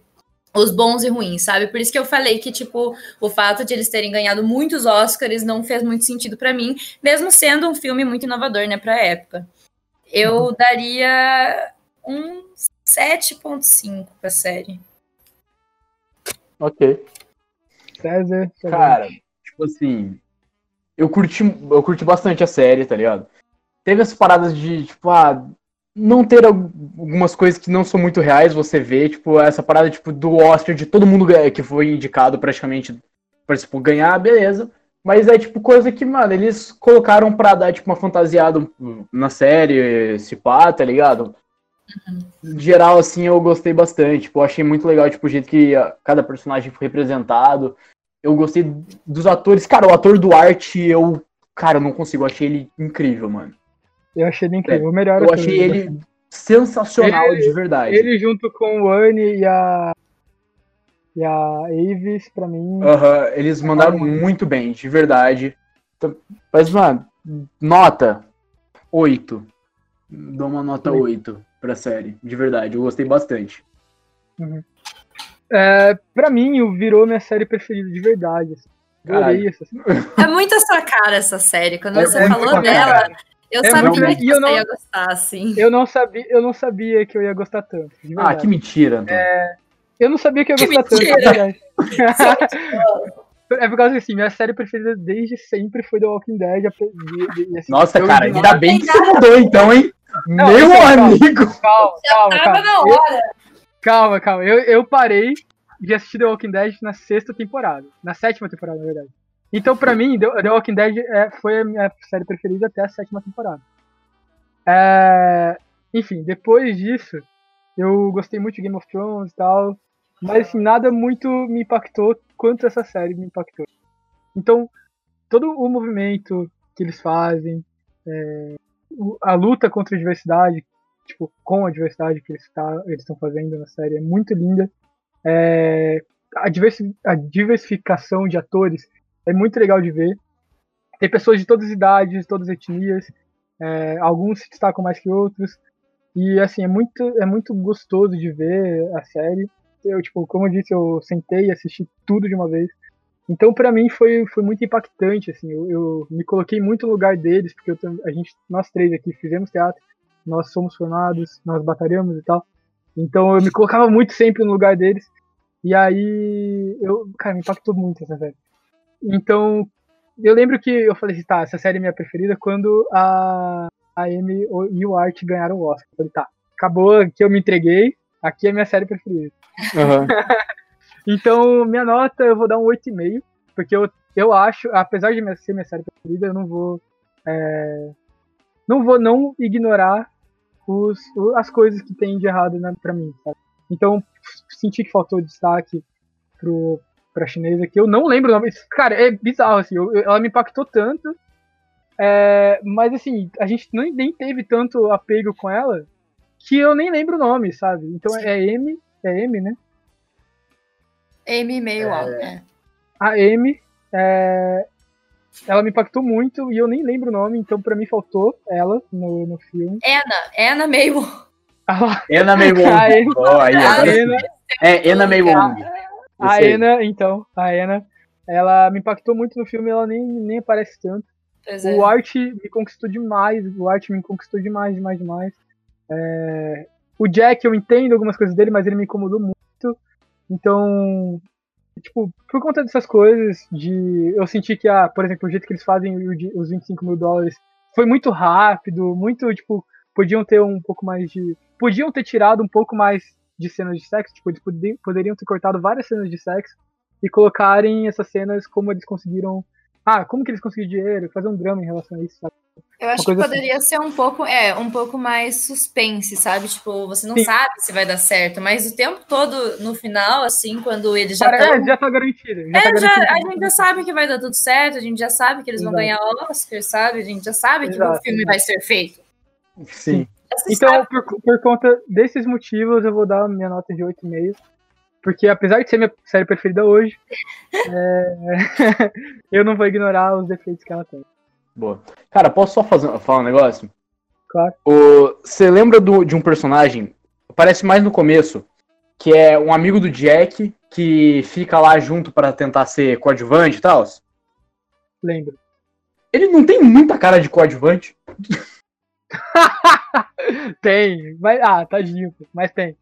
os bons e ruins, sabe? Por isso que eu falei que, tipo, o fato de eles terem ganhado muitos Oscars não fez muito sentido pra mim, mesmo sendo um filme muito inovador, né, pra época. Eu daria um 7.5 pra série. Ok. César. Cara, tipo assim. Eu curti, eu curti bastante a série, tá ligado? Teve as paradas de, tipo, ah, não ter al- algumas coisas que não são muito reais, você vê, tipo, essa parada, tipo, do Oscar, de todo mundo ganha- que foi indicado praticamente pra, tipo, ganhar, beleza. Mas é, tipo, coisa que, mano, eles colocaram pra dar, tipo, uma fantasiada na série, se pá, tá ligado? Em geral, assim, eu gostei bastante. Tipo, eu achei muito legal, tipo, o jeito que cada personagem foi representado. Eu gostei dos atores. Cara, o ator Duarte, eu. Cara, eu não consigo, eu achei ele incrível, mano. Eu achei ele incrível. O melhor Eu achei ele sensacional Ele- de verdade. Ele junto com o Anne e a. E a Avis, pra mim. Aham, eles mandaram muito bem, de verdade. Então, Mas, mano, nota 8. Dou uma nota 8 pra série, de verdade. Eu gostei bastante. Uhum. É, pra mim, o virou minha série preferida de verdade. assim. Adorei essa série. É muito a sua cara essa série. Quando É- você é falou dela, cara. eu É sabia muito- que eu você não- ia gostar, assim. Eu não sabia, eu não sabia que eu ia gostar tanto. de Ah, que mentira, Antônio. Eu não sabia que eu ia Que gostar tanto, verdade. É por causa que assim, minha série preferida desde sempre foi The Walking Dead. ape- de- de- assim, Nossa, cara, ainda bem que você mudou então, hein? Não, Meu então, calma. amigo! Calma, calma, Tava calma. na hora. Calma, calma. Eu, eu parei de assistir The Walking Dead na sexta temporada. Na sétima temporada, na verdade. Então, pra mim, The, Walking Dead é, foi a minha série preferida até a sétima temporada. É, enfim, depois disso, Eu gostei muito de Game of Thrones e tal, mas assim, nada muito me impactou quanto essa série me impactou. Então, todo o movimento que eles fazem, é, a luta contra a diversidade, tipo, com a diversidade que eles tá, estão fazendo na série é muito linda. É, a, diversi a diversificação de atores é muito legal de ver. Tem pessoas de todas as idades, todas as etnias, é, alguns se destacam mais que outros. E assim, é muito, é muito gostoso de ver a série. Eu, tipo, como eu disse, eu sentei e assisti tudo de uma vez. Então, para mim, foi, foi muito impactante, assim, eu, eu, me coloquei muito no lugar deles, porque eu, a gente, nós três aqui fizemos teatro, nós somos formados, nós batalhamos e tal. Então, eu me colocava muito sempre no lugar deles. E aí, eu, cara, me impactou muito essa série. Então, eu lembro que eu falei assim, tá, essa série é minha preferida quando a, a Amy e o Art ganharam o Oscar. Eu falei, tá, acabou que eu me entreguei, aqui é minha série preferida. Uhum. então, minha nota eu vou dar um 8,5, porque eu, eu acho, apesar de ser minha série preferida, eu não vou. É, não vou não ignorar os, as coisas que tem de errado né, pra mim, sabe? Então, senti que faltou destaque pro, pra chinesa, que eu não lembro o nome. Cara, é bizarro, assim, eu, ela me impactou tanto. É, mas assim, a gente nem, nem teve tanto apego com ela que eu nem lembro o nome, sabe? Então Sim. é M, é M, né? M meio é... alto, é. A M, é, ela me impactou muito e eu nem lembro o nome, então pra mim faltou ela no, no filme. Ana, Ana Meio. Ah, Ana Meio oh, aí, agora Ana, É, Ana Meio a Ena, então, a Ena, ela me impactou muito no filme, ela nem, nem aparece tanto. É. O Art me conquistou demais, o Art me conquistou demais, demais, demais. É... O Jack, eu entendo algumas coisas dele, mas ele me incomodou muito. Então, tipo, por conta dessas coisas, de eu senti que, ah, por exemplo, o jeito que eles fazem os 25 mil dólares foi muito rápido, muito, tipo, podiam ter um pouco mais de. Podiam ter tirado um pouco mais de cenas de sexo, tipo, eles poderiam ter cortado várias cenas de sexo e colocarem essas cenas como eles conseguiram. Ah, como que eles conseguiram dinheiro? Fazer um drama em relação a isso, sabe? Eu acho que poderia assim. ser um pouco, é, um pouco mais suspense, sabe? Tipo, você não Sim. sabe se vai dar certo, mas o tempo todo, no final, assim, quando eles já estão... É, já tá garantido. Já é, tá garantido. Já, a gente já sabe que vai dar tudo certo, a gente já sabe que eles Exato. vão ganhar Oscar, sabe? A gente já sabe Exato. que o filme vai ser feito. Sim. Então, por, por, conta desses motivos, eu vou dar minha nota de 8,5. Porque apesar de ser minha série preferida hoje, é... eu não vou ignorar os defeitos que ela tem. Boa. Cara, posso só fazer, falar um negócio? Claro. Você lembra do, de um personagem, aparece mais no começo, que é um amigo do Jack, que fica lá junto para tentar ser coadjuvante e tal? Lembro. Ele não tem muita cara de coadjuvante. tem, mas ah, tadinho, mas tem.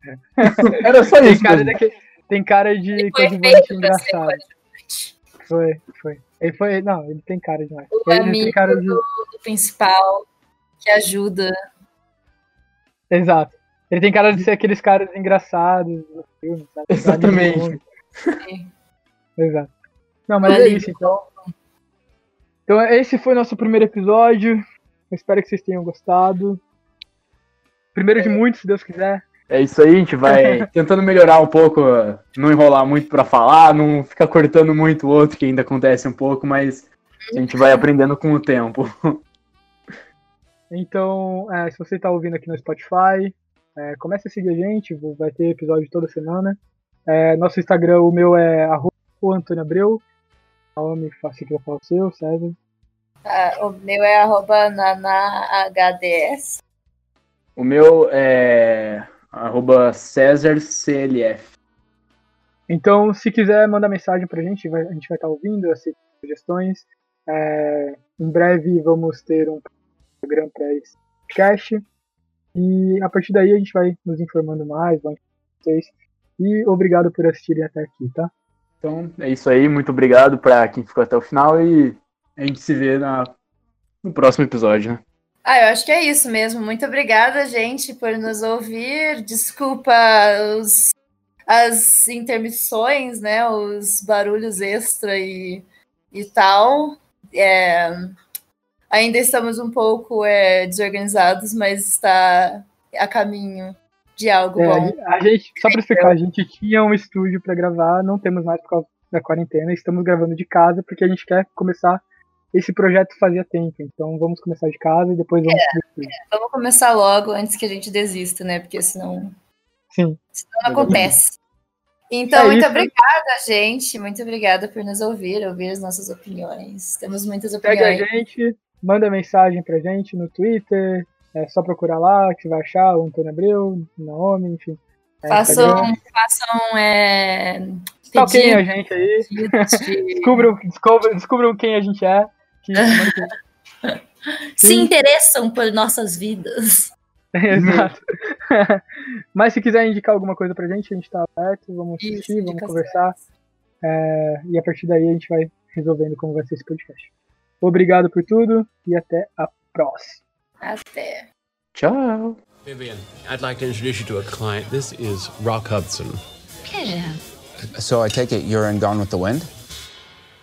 Era só tem isso. Cara daqui, tem cara de coadjuvante engraçado. Foi, foi. Ele foi. Não, ele tem cara demais. O ele amigo cara de... do, principal que ajuda. Exato. Ele tem cara de ser aqueles caras engraçados do filme, sabe? Exatamente. Exato. Não, mas é isso, então. Então, esse foi nosso primeiro episódio. Eu espero que vocês tenham gostado. Primeiro de muitos, se Deus quiser. É isso aí, a gente vai tentando melhorar um pouco, não enrolar muito para falar, não ficar cortando muito o outro, que ainda acontece um pouco, mas a gente vai aprendendo com o tempo. Então, é, se você está ouvindo aqui no Spotify, é, comece a seguir a gente, vai ter episódio toda semana. É, nosso Instagram, o meu é arroba Antônio Abreu. Faça que eu falar o seu, César. Uh, o meu é arroba nanahds. O meu é arroba CésarCLF. Então, se quiser mandar mensagem pra gente, vai, a gente vai estar tá ouvindo, aceitando sugestões. É, em breve vamos ter um programa para esse podcast. E a partir daí a gente vai nos informando mais, vamos vocês. E obrigado por assistirem até aqui, tá? Então é isso aí, muito obrigado para quem ficou até o final e a gente se vê na, no próximo episódio, né? Ah, eu acho que é isso mesmo. Muito obrigada, gente, por nos ouvir. Desculpa os, as intermissões, né? Os barulhos extra e, e tal. É, ainda estamos um pouco é, desorganizados, mas está a caminho de algo É, bom. a gente, só pra explicar, a gente tinha um estúdio pra gravar, não temos mais por causa da quarentena, estamos gravando de casa porque a gente quer começar esse projeto fazia tempo. Então vamos começar de casa e depois vamos pro estúdio. Vamos começar logo antes que a gente desista, né? Porque senão, Sim. senão não acontece. Então, É muito isso. obrigada, gente. Muito obrigada por nos ouvir, ouvir as nossas opiniões. Temos muitas Segue a opiniões. gente, manda mensagem pra gente no Twitter, é só procurar lá que você vai achar o Antônio Abreu, Naomi, enfim. É, Façam, Instagram. façam é, Stalkeiem a gente aí, de- descubram, descubram, descubram quem a gente é. Que- se interessam por nossas vidas. Exato. Mas se quiser indicar alguma coisa pra gente, a gente tá aberto, vamos Isso, assistir, vamos conversar. É, e a partir daí a gente vai resolvendo como vai ser esse podcast. Obrigado por tudo e até a próxima. Até. Tchau. Vivian, I'd like to introduce you to a client. This is Rock Hudson. So I take it you're in Gone with the Wind?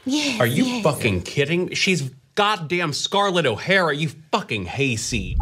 Yes. Are you yes. fucking kidding? She's goddamn Scarlett O'Hara, you fucking hayseed.